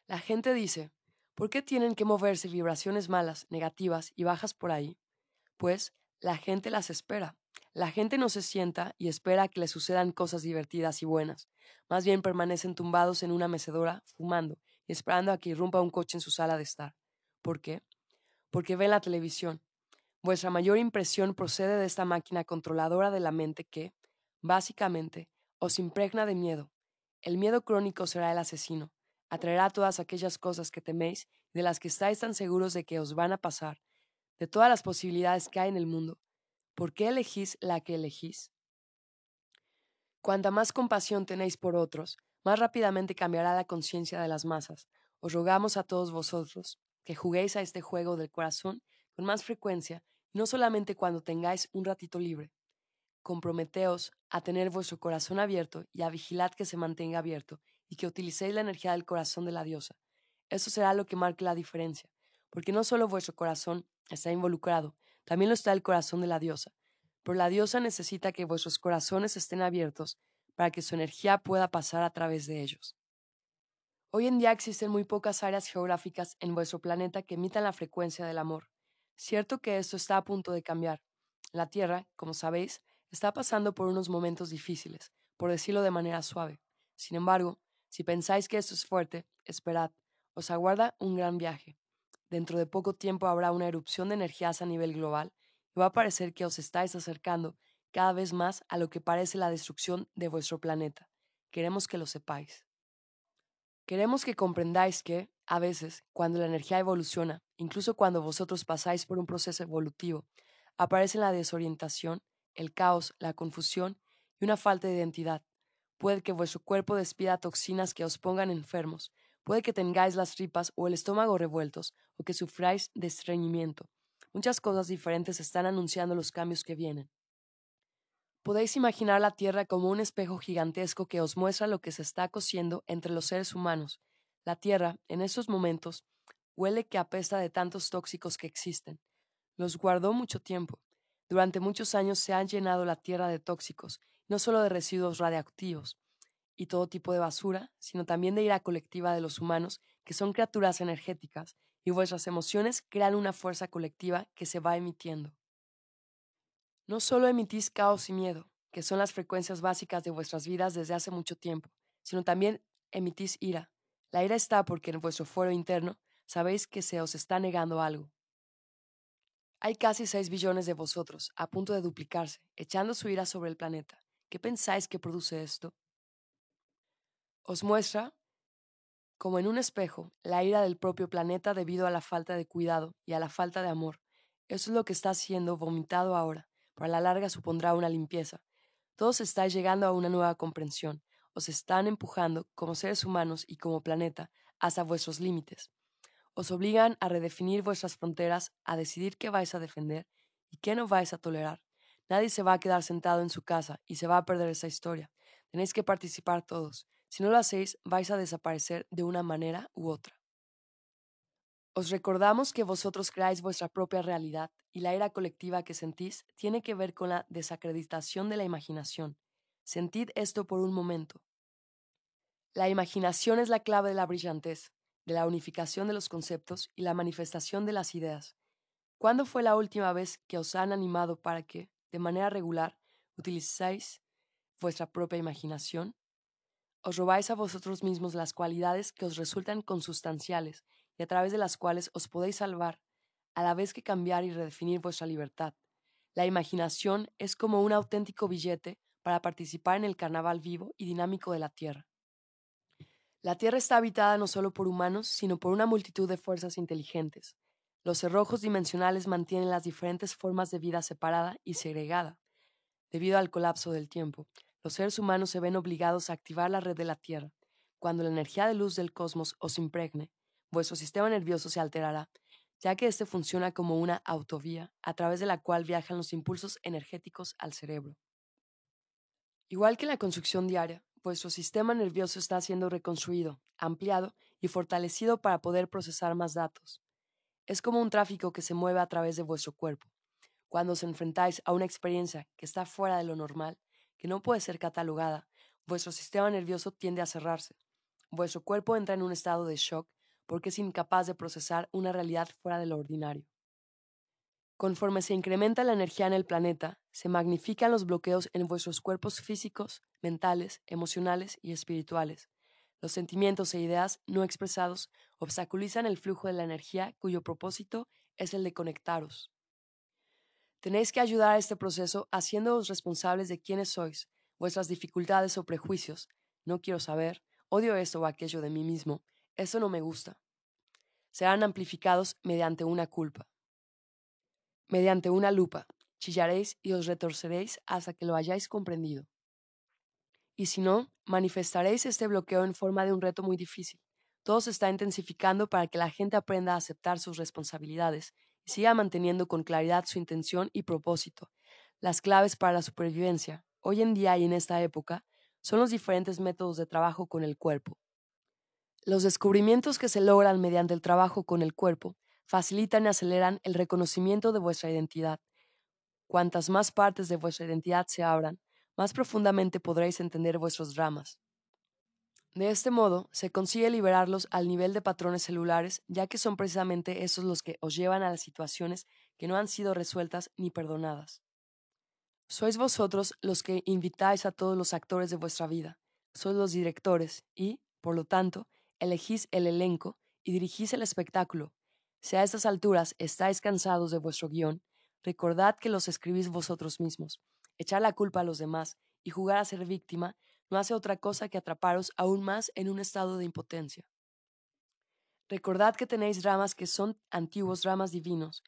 La gente dice, ¿por qué tienen que moverse vibraciones malas, negativas y bajas por ahí? Pues la gente las espera. La gente no se sienta y espera que le sucedan cosas divertidas y buenas. Más bien permanecen tumbados en una mecedora, fumando y esperando a que irrumpa un coche en su sala de estar. ¿Por qué? Porque ven la televisión. Vuestra mayor impresión procede de esta máquina controladora de la mente que, básicamente, os impregna de miedo, el miedo crónico será el asesino. Atraerá todas aquellas cosas que teméis y de las que estáis tan seguros de que os van a pasar, de todas las posibilidades que hay en el mundo. ¿Por qué elegís la que elegís? Cuanta más compasión tenéis por otros, más rápidamente cambiará la conciencia de las masas. Os rogamos a todos vosotros que juguéis a este juego del corazón con más frecuencia no solamente cuando tengáis un ratito libre, comprometeos a tener vuestro corazón abierto y a vigilar que se mantenga abierto y que utilicéis la energía del corazón de la diosa. Eso será lo que marque la diferencia, porque no solo vuestro corazón está involucrado, también lo está el corazón de la diosa. Pero la diosa necesita que vuestros corazones estén abiertos para que su energía pueda pasar a través de ellos. Hoy en día existen muy pocas áreas geográficas en vuestro planeta que emitan la frecuencia del amor. Cierto que esto está a punto de cambiar. La Tierra, como sabéis, está pasando por unos momentos difíciles, por decirlo de manera suave. Sin embargo, si pensáis que esto es fuerte, esperad, os aguarda un gran viaje. Dentro de poco tiempo habrá una erupción de energías a nivel global y va a parecer que os estáis acercando cada vez más a lo que parece la destrucción de vuestro planeta. Queremos que lo sepáis. Queremos que comprendáis que, a veces, cuando la energía evoluciona, incluso cuando vosotros pasáis por un proceso evolutivo, aparece la desorientación el caos, la confusión y una falta de identidad. Puede que vuestro cuerpo despida toxinas que os pongan enfermos, puede que tengáis las tripas o el estómago revueltos, o que sufráis de estreñimiento. Muchas cosas diferentes están anunciando los cambios que vienen. Podéis imaginar la Tierra como un espejo gigantesco que os muestra lo que se está cociendo entre los seres humanos. La Tierra, en estos momentos, huele que apesta de tantos tóxicos que existen. Los guardó mucho tiempo. Durante muchos años se han llenado la tierra de tóxicos, no solo de residuos radiactivos y todo tipo de basura, sino también de ira colectiva de los humanos, que son criaturas energéticas, y vuestras emociones crean una fuerza colectiva que se va emitiendo. No solo emitís caos y miedo, que son las frecuencias básicas de vuestras vidas desde hace mucho tiempo, sino también emitís ira. La ira está porque en vuestro fuero interno sabéis que se os está negando algo. Hay casi 6 billones de vosotros, a punto de duplicarse, echando su ira sobre el planeta. ¿Qué pensáis que produce esto? Os muestra, como en un espejo, la ira del propio planeta debido a la falta de cuidado y a la falta de amor. Eso es lo que está siendo vomitado ahora. Para la larga supondrá una limpieza. Todos estáis llegando a una nueva comprensión. Os están empujando, como seres humanos y como planeta, hasta vuestros límites os obligan a redefinir vuestras fronteras, a decidir qué vais a defender y qué no vais a tolerar. Nadie se va a quedar sentado en su casa y se va a perder esa historia. Tenéis que participar todos. Si no lo hacéis, vais a desaparecer de una manera u otra. Os recordamos que vosotros creáis vuestra propia realidad y la era colectiva que sentís tiene que ver con la desacreditación de la imaginación. Sentid esto por un momento. La imaginación es la clave de la brillantez, de la unificación de los conceptos y la manifestación de las ideas. ¿Cuándo fue la última vez que os han animado para que, de manera regular, utilizáis vuestra propia imaginación? Os robáis a vosotros mismos las cualidades que os resultan consustanciales y a través de las cuales os podéis salvar, a la vez que cambiar y redefinir vuestra libertad. La imaginación es como un auténtico billete para participar en el carnaval vivo y dinámico de la Tierra. La Tierra está habitada no solo por humanos, sino por una multitud de fuerzas inteligentes. Los cerrojos dimensionales mantienen las diferentes formas de vida separada y segregada. Debido al colapso del tiempo, los seres humanos se ven obligados a activar la red de la Tierra. Cuando la energía de luz del cosmos os impregne, vuestro sistema nervioso se alterará, ya que éste funciona como una autovía a través de la cual viajan los impulsos energéticos al cerebro. Igual que en la construcción diaria, vuestro sistema nervioso está siendo reconstruido, ampliado y fortalecido para poder procesar más datos. Es como un tráfico que se mueve a través de vuestro cuerpo. Cuando os enfrentáis a una experiencia que está fuera de lo normal, que no puede ser catalogada, vuestro sistema nervioso tiende a cerrarse. Vuestro cuerpo entra en un estado de shock porque es incapaz de procesar una realidad fuera de lo ordinario. Conforme se incrementa la energía en el planeta, se magnifican los bloqueos en vuestros cuerpos físicos, mentales, emocionales y espirituales. Los sentimientos e ideas no expresados obstaculizan el flujo de la energía cuyo propósito es el de conectaros. Tenéis que ayudar a este proceso haciéndoos responsables de quiénes sois, vuestras dificultades o prejuicios. No quiero saber, odio esto o aquello de mí mismo, eso no me gusta. Serán amplificados mediante una culpa. Mediante una lupa, chillaréis y os retorceréis hasta que lo hayáis comprendido. Y si no, manifestaréis este bloqueo en forma de un reto muy difícil. Todo se está intensificando para que la gente aprenda a aceptar sus responsabilidades y siga manteniendo con claridad su intención y propósito. Las claves para la supervivencia, hoy en día y en esta época, son los diferentes métodos de trabajo con el cuerpo, los descubrimientos que se logran mediante el trabajo con el cuerpo facilitan y aceleran el reconocimiento de vuestra identidad. Cuantas más partes de vuestra identidad se abran, más profundamente podréis entender vuestros dramas. De este modo, se consigue liberarlos al nivel de patrones celulares, ya que son precisamente esos los que os llevan a las situaciones que no han sido resueltas ni perdonadas. Sois vosotros los que invitáis a todos los actores de vuestra vida, sois los directores y, por lo tanto, elegís el elenco y dirigís el espectáculo. Si a estas alturas estáis cansados de vuestro guion, recordad que los escribís vosotros mismos. Echar la culpa a los demás y jugar a ser víctima no hace otra cosa que atraparos aún más en un estado de impotencia. Recordad que tenéis dramas que son antiguos dramas divinos,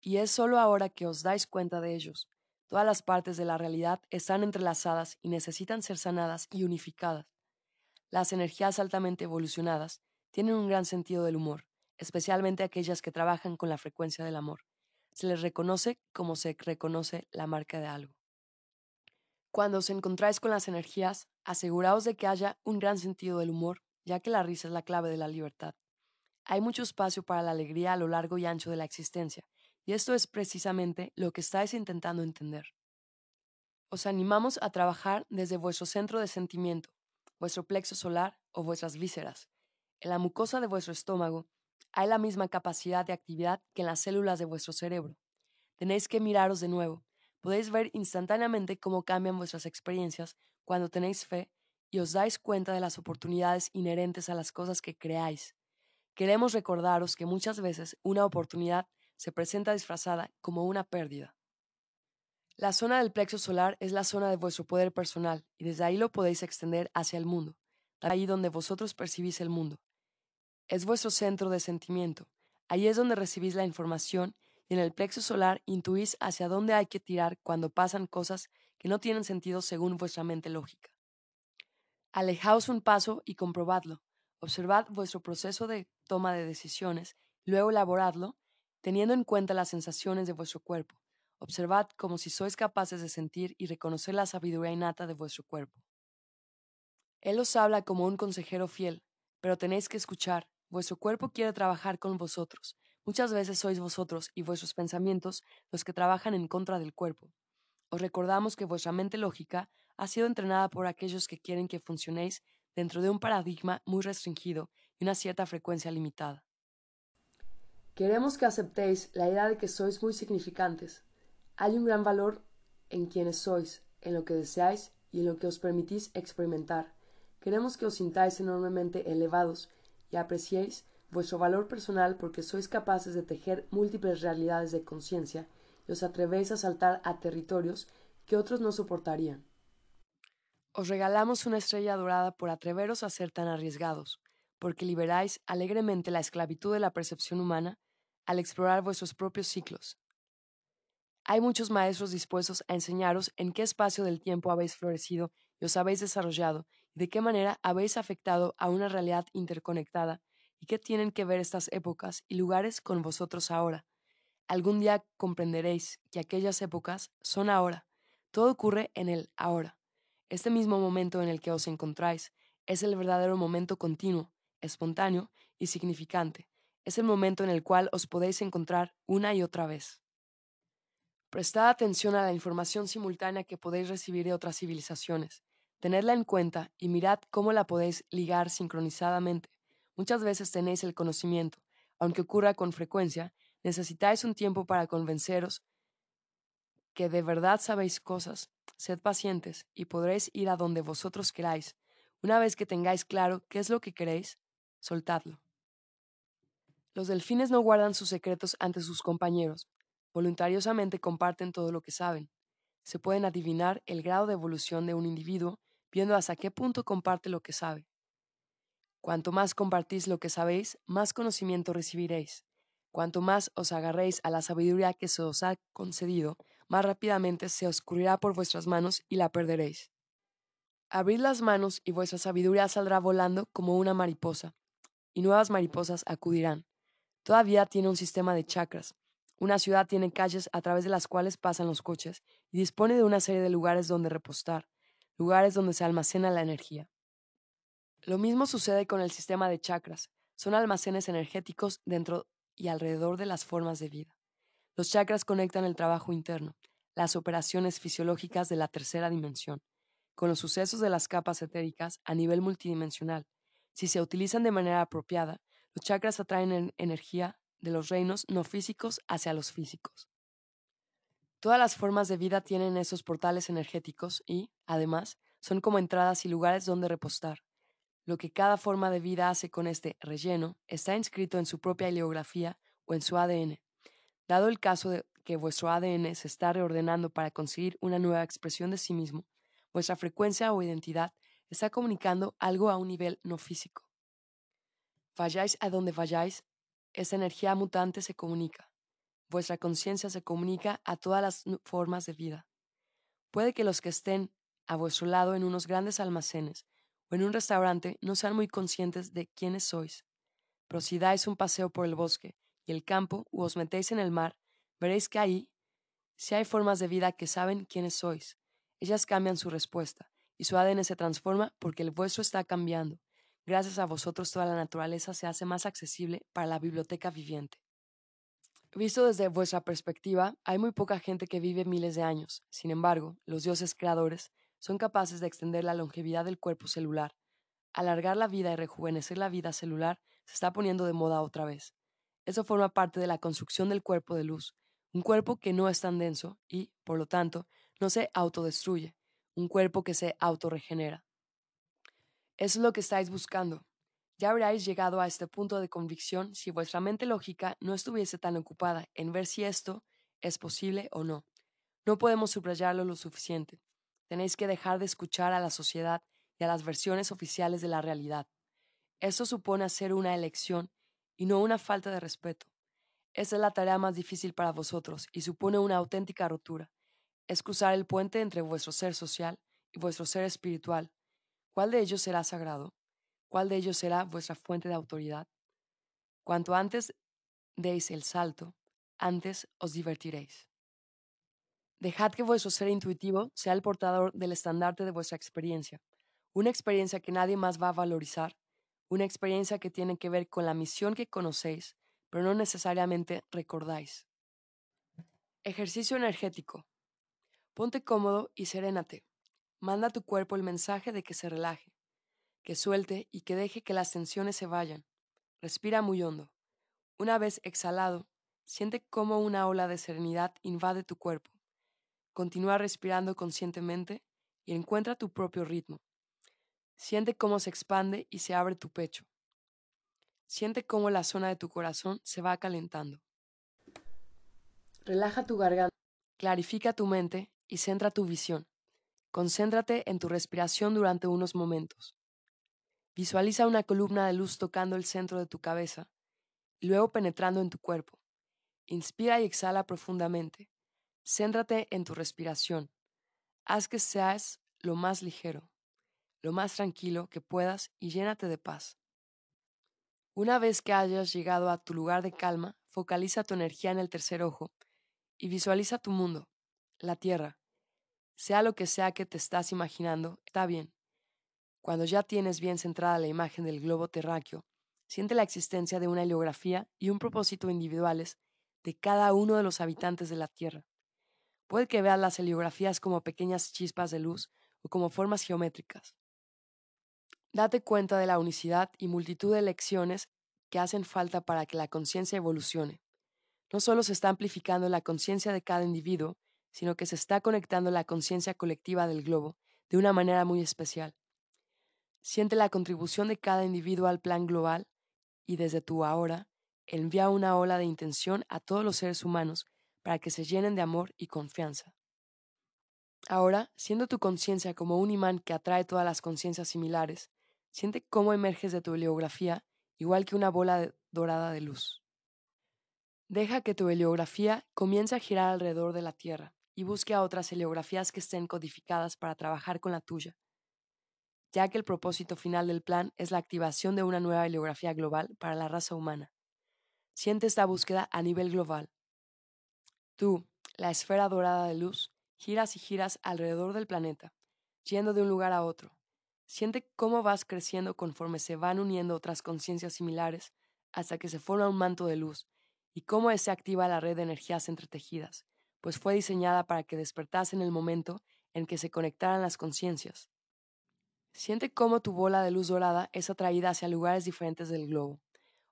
y es solo ahora que os dais cuenta de ellos. Todas las partes de la realidad están entrelazadas y necesitan ser sanadas y unificadas. Las energías altamente evolucionadas tienen un gran sentido del humor, especialmente aquellas que trabajan con la frecuencia del amor. Se les reconoce como se reconoce la marca de algo. Cuando os encontráis con las energías, aseguraos de que haya un gran sentido del humor, ya que la risa es la clave de la libertad. Hay mucho espacio para la alegría a lo largo y ancho de la existencia, y esto es precisamente lo que estáis intentando entender. Os animamos a trabajar desde vuestro centro de sentimiento, vuestro plexo solar o vuestras vísceras. En la mucosa de vuestro estómago hay la misma capacidad de actividad que en las células de vuestro cerebro. Tenéis que miraros de nuevo. Podéis ver instantáneamente cómo cambian vuestras experiencias cuando tenéis fe y os dais cuenta de las oportunidades inherentes a las cosas que creáis. Queremos recordaros que muchas veces una oportunidad se presenta disfrazada como una pérdida. La zona del plexo solar es la zona de vuestro poder personal y desde ahí lo podéis extender hacia el mundo, ahí donde vosotros percibís el mundo. Es vuestro centro de sentimiento, ahí es donde recibís la información y en el plexo solar intuís hacia dónde hay que tirar cuando pasan cosas que no tienen sentido según vuestra mente lógica. Alejaos un paso y comprobadlo. Observad vuestro proceso de toma de decisiones, luego elaboradlo, teniendo en cuenta las sensaciones de vuestro cuerpo Observad como si sois capaces de sentir y reconocer la sabiduría innata de vuestro cuerpo. Él os habla como un consejero fiel, pero tenéis que escuchar, vuestro cuerpo quiere trabajar con vosotros. Muchas veces sois vosotros y vuestros pensamientos los que trabajan en contra del cuerpo. Os recordamos que vuestra mente lógica ha sido entrenada por aquellos que quieren que funcionéis dentro de un paradigma muy restringido y una cierta frecuencia limitada. Queremos que aceptéis la idea de que sois muy significantes. Hay un gran valor en quienes sois, en lo que deseáis y en lo que os permitís experimentar. Queremos que os sintáis enormemente elevados y apreciéis vuestro valor personal porque sois capaces de tejer múltiples realidades de conciencia y os atrevéis a saltar a territorios que otros no soportarían. Os regalamos una estrella dorada por atreveros a ser tan arriesgados, porque liberáis alegremente la esclavitud de la percepción humana al explorar vuestros propios ciclos. Hay muchos maestros dispuestos a enseñaros en qué espacio del tiempo habéis florecido y os habéis desarrollado y de qué manera habéis afectado a una realidad interconectada y qué tienen que ver estas épocas y lugares con vosotros ahora. Algún día comprenderéis que aquellas épocas son ahora. Todo ocurre en el ahora. Este mismo momento en el que os encontráis es el verdadero momento continuo, espontáneo y significante. Es el momento en el cual os podéis encontrar una y otra vez. Prestad atención a la información simultánea que podéis recibir de otras civilizaciones. Tenedla en cuenta y mirad cómo la podéis ligar sincronizadamente. Muchas veces tenéis el conocimiento, aunque ocurra con frecuencia, necesitáis un tiempo para convenceros que de verdad sabéis cosas. Sed pacientes y podréis ir a donde vosotros queráis. Una vez que tengáis claro qué es lo que queréis, soltadlo. Los delfines no guardan sus secretos ante sus compañeros. Voluntariosamente comparten todo lo que saben. Se pueden adivinar el grado de evolución de un individuo viendo hasta qué punto comparte lo que sabe. Cuanto más compartís lo que sabéis, más conocimiento recibiréis. Cuanto más os agarréis a la sabiduría que se os ha concedido, más rápidamente se os escurrirá por vuestras manos y la perderéis. Abrid las manos y vuestra sabiduría saldrá volando como una mariposa, y nuevas mariposas acudirán. Todavía tiene un sistema de chakras. Una ciudad tiene calles a través de las cuales pasan los coches y dispone de una serie de lugares donde repostar lugares donde se almacena la energía. Lo mismo sucede con el sistema de chakras. Son almacenes energéticos dentro y alrededor de las formas de vida. Los chakras conectan el trabajo interno, las operaciones fisiológicas de la tercera dimensión, con los sucesos de las capas etéricas a nivel multidimensional. Si se utilizan de manera apropiada, los chakras atraen energía de los reinos no físicos hacia los físicos. Todas las formas de vida tienen esos portales energéticos y, además, son como entradas y lugares donde repostar. Lo que cada forma de vida hace con este relleno está inscrito en su propia ideografía o en su ADN. Dado el caso de que vuestro ADN se está reordenando para conseguir una nueva expresión de sí mismo, vuestra frecuencia o identidad está comunicando algo a un nivel no físico. Vayáis a donde vayáis, esa energía mutante se comunica vuestra conciencia se comunica a todas las formas de vida. Puede que los que estén a vuestro lado en unos grandes almacenes o en un restaurante no sean muy conscientes de quiénes sois. Pero si dais un paseo por el bosque y el campo o os metéis en el mar, veréis que ahí, si hay formas de vida que saben quiénes sois, ellas cambian su respuesta y su ADN se transforma porque el vuestro está cambiando. Gracias a vosotros toda la naturaleza se hace más accesible para la biblioteca viviente. Visto desde vuestra perspectiva, hay muy poca gente que vive miles de años. Sin embargo, los dioses creadores son capaces de extender la longevidad del cuerpo celular. Alargar la vida y rejuvenecer la vida celular se está poniendo de moda otra vez. Eso forma parte de la construcción del cuerpo de luz, un cuerpo que no es tan denso y, por lo tanto, no se autodestruye, un cuerpo que se autorregenera. Es lo que estáis buscando, ya habríais llegado a este punto de convicción si vuestra mente lógica no estuviese tan ocupada en ver si esto es posible o no. No podemos subrayarlo lo suficiente. Tenéis que dejar de escuchar a la sociedad y a las versiones oficiales de la realidad. Esto supone hacer una elección y no una falta de respeto. Esa es la tarea más difícil para vosotros y supone una auténtica rotura. Es cruzar el puente entre vuestro ser social y vuestro ser espiritual. ¿Cuál de ellos será sagrado? ¿Cuál de ellos será vuestra fuente de autoridad? Cuanto antes deis el salto, antes os divertiréis. Dejad que vuestro ser intuitivo sea el portador del estandarte de vuestra experiencia, una experiencia que nadie más va a valorizar, una experiencia que tiene que ver con la misión que conocéis, pero no necesariamente recordáis. Ejercicio energético. Ponte cómodo y serénate. Manda a tu cuerpo el mensaje de que se relaje, que suelte y que deje que las tensiones se vayan. Respira muy hondo. Una vez exhalado, siente cómo una ola de serenidad invade tu cuerpo. Continúa respirando conscientemente y encuentra tu propio ritmo. Siente cómo se expande y se abre tu pecho. Siente cómo la zona de tu corazón se va calentando. Relaja tu garganta, clarifica tu mente y centra tu visión. Concéntrate en tu respiración durante unos momentos. Visualiza una columna de luz tocando el centro de tu cabeza luego penetrando en tu cuerpo. Inspira y exhala profundamente. Céntrate en tu respiración. Haz que seas lo más ligero, lo más tranquilo que puedas y llénate de paz. Una vez que hayas llegado a tu lugar de calma, focaliza tu energía en el tercer ojo y visualiza tu mundo, la Tierra. Sea lo que sea que te estás imaginando, está bien. Cuando ya tienes bien centrada la imagen del globo terráqueo, siente la existencia de una heliografía y un propósito individuales de cada uno de los habitantes de la Tierra. Puede que veas las heliografías como pequeñas chispas de luz o como formas geométricas. Date cuenta de la unicidad y multitud de lecciones que hacen falta para que la conciencia evolucione. No solo se está amplificando la conciencia de cada individuo, sino que se está conectando la conciencia colectiva del globo de una manera muy especial. Siente la contribución de cada individuo al plan global y desde tu ahora envía una ola de intención a todos los seres humanos para que se llenen de amor y confianza. Ahora, siendo tu conciencia como un imán que atrae todas las conciencias similares, siente cómo emerges de tu heliografía igual que una bola dorada de luz. Deja que tu heliografía comience a girar alrededor de la Tierra y busque a otras heliografías que estén codificadas para trabajar con la tuya, ya que el propósito final del plan es la activación de una nueva heliografía global para la raza humana. Siente esta búsqueda a nivel global. Tú, la esfera dorada de luz, giras y giras alrededor del planeta, yendo de un lugar a otro. Siente cómo vas creciendo conforme se van uniendo otras conciencias similares hasta que se forma un manto de luz, y cómo se activa la red de energías entretejidas, pues fue diseñada para que despertase en el momento en que se conectaran las conciencias. Siente cómo tu bola de luz dorada es atraída hacia lugares diferentes del globo.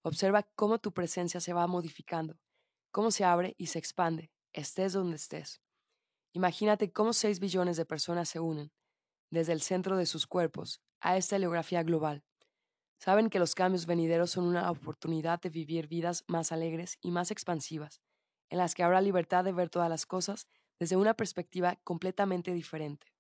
Observa cómo tu presencia se va modificando, cómo se abre y se expande, estés donde estés. Imagínate cómo seis billones de personas se unen, desde el centro de sus cuerpos, a esta heliografía global. Saben que los cambios venideros son una oportunidad de vivir vidas más alegres y más expansivas, en las que habrá libertad de ver todas las cosas desde una perspectiva completamente diferente.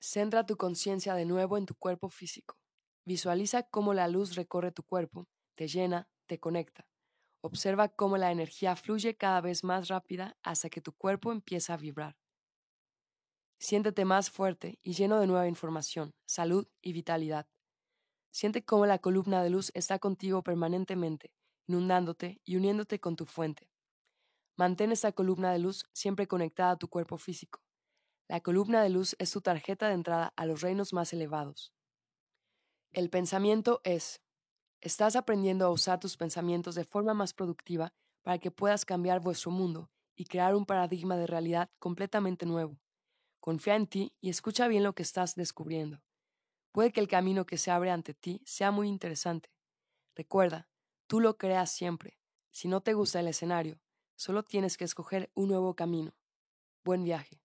Centra tu conciencia de nuevo en tu cuerpo físico. Visualiza cómo la luz recorre tu cuerpo, te llena, te conecta. Observa cómo la energía fluye cada vez más rápida hasta que tu cuerpo empieza a vibrar. Siéntete más fuerte y lleno de nueva información, salud y vitalidad. Siente cómo la columna de luz está contigo permanentemente, inundándote y uniéndote con tu fuente. Mantén esta columna de luz siempre conectada a tu cuerpo físico. La columna de luz es tu tarjeta de entrada a los reinos más elevados. El pensamiento es, estás aprendiendo a usar tus pensamientos de forma más productiva para que puedas cambiar vuestro mundo y crear un paradigma de realidad completamente nuevo. Confía en ti y escucha bien lo que estás descubriendo. Puede que el camino que se abre ante ti sea muy interesante. Recuerda, tú lo creas siempre. Si no te gusta el escenario, Solo tienes que escoger un nuevo camino. Buen viaje.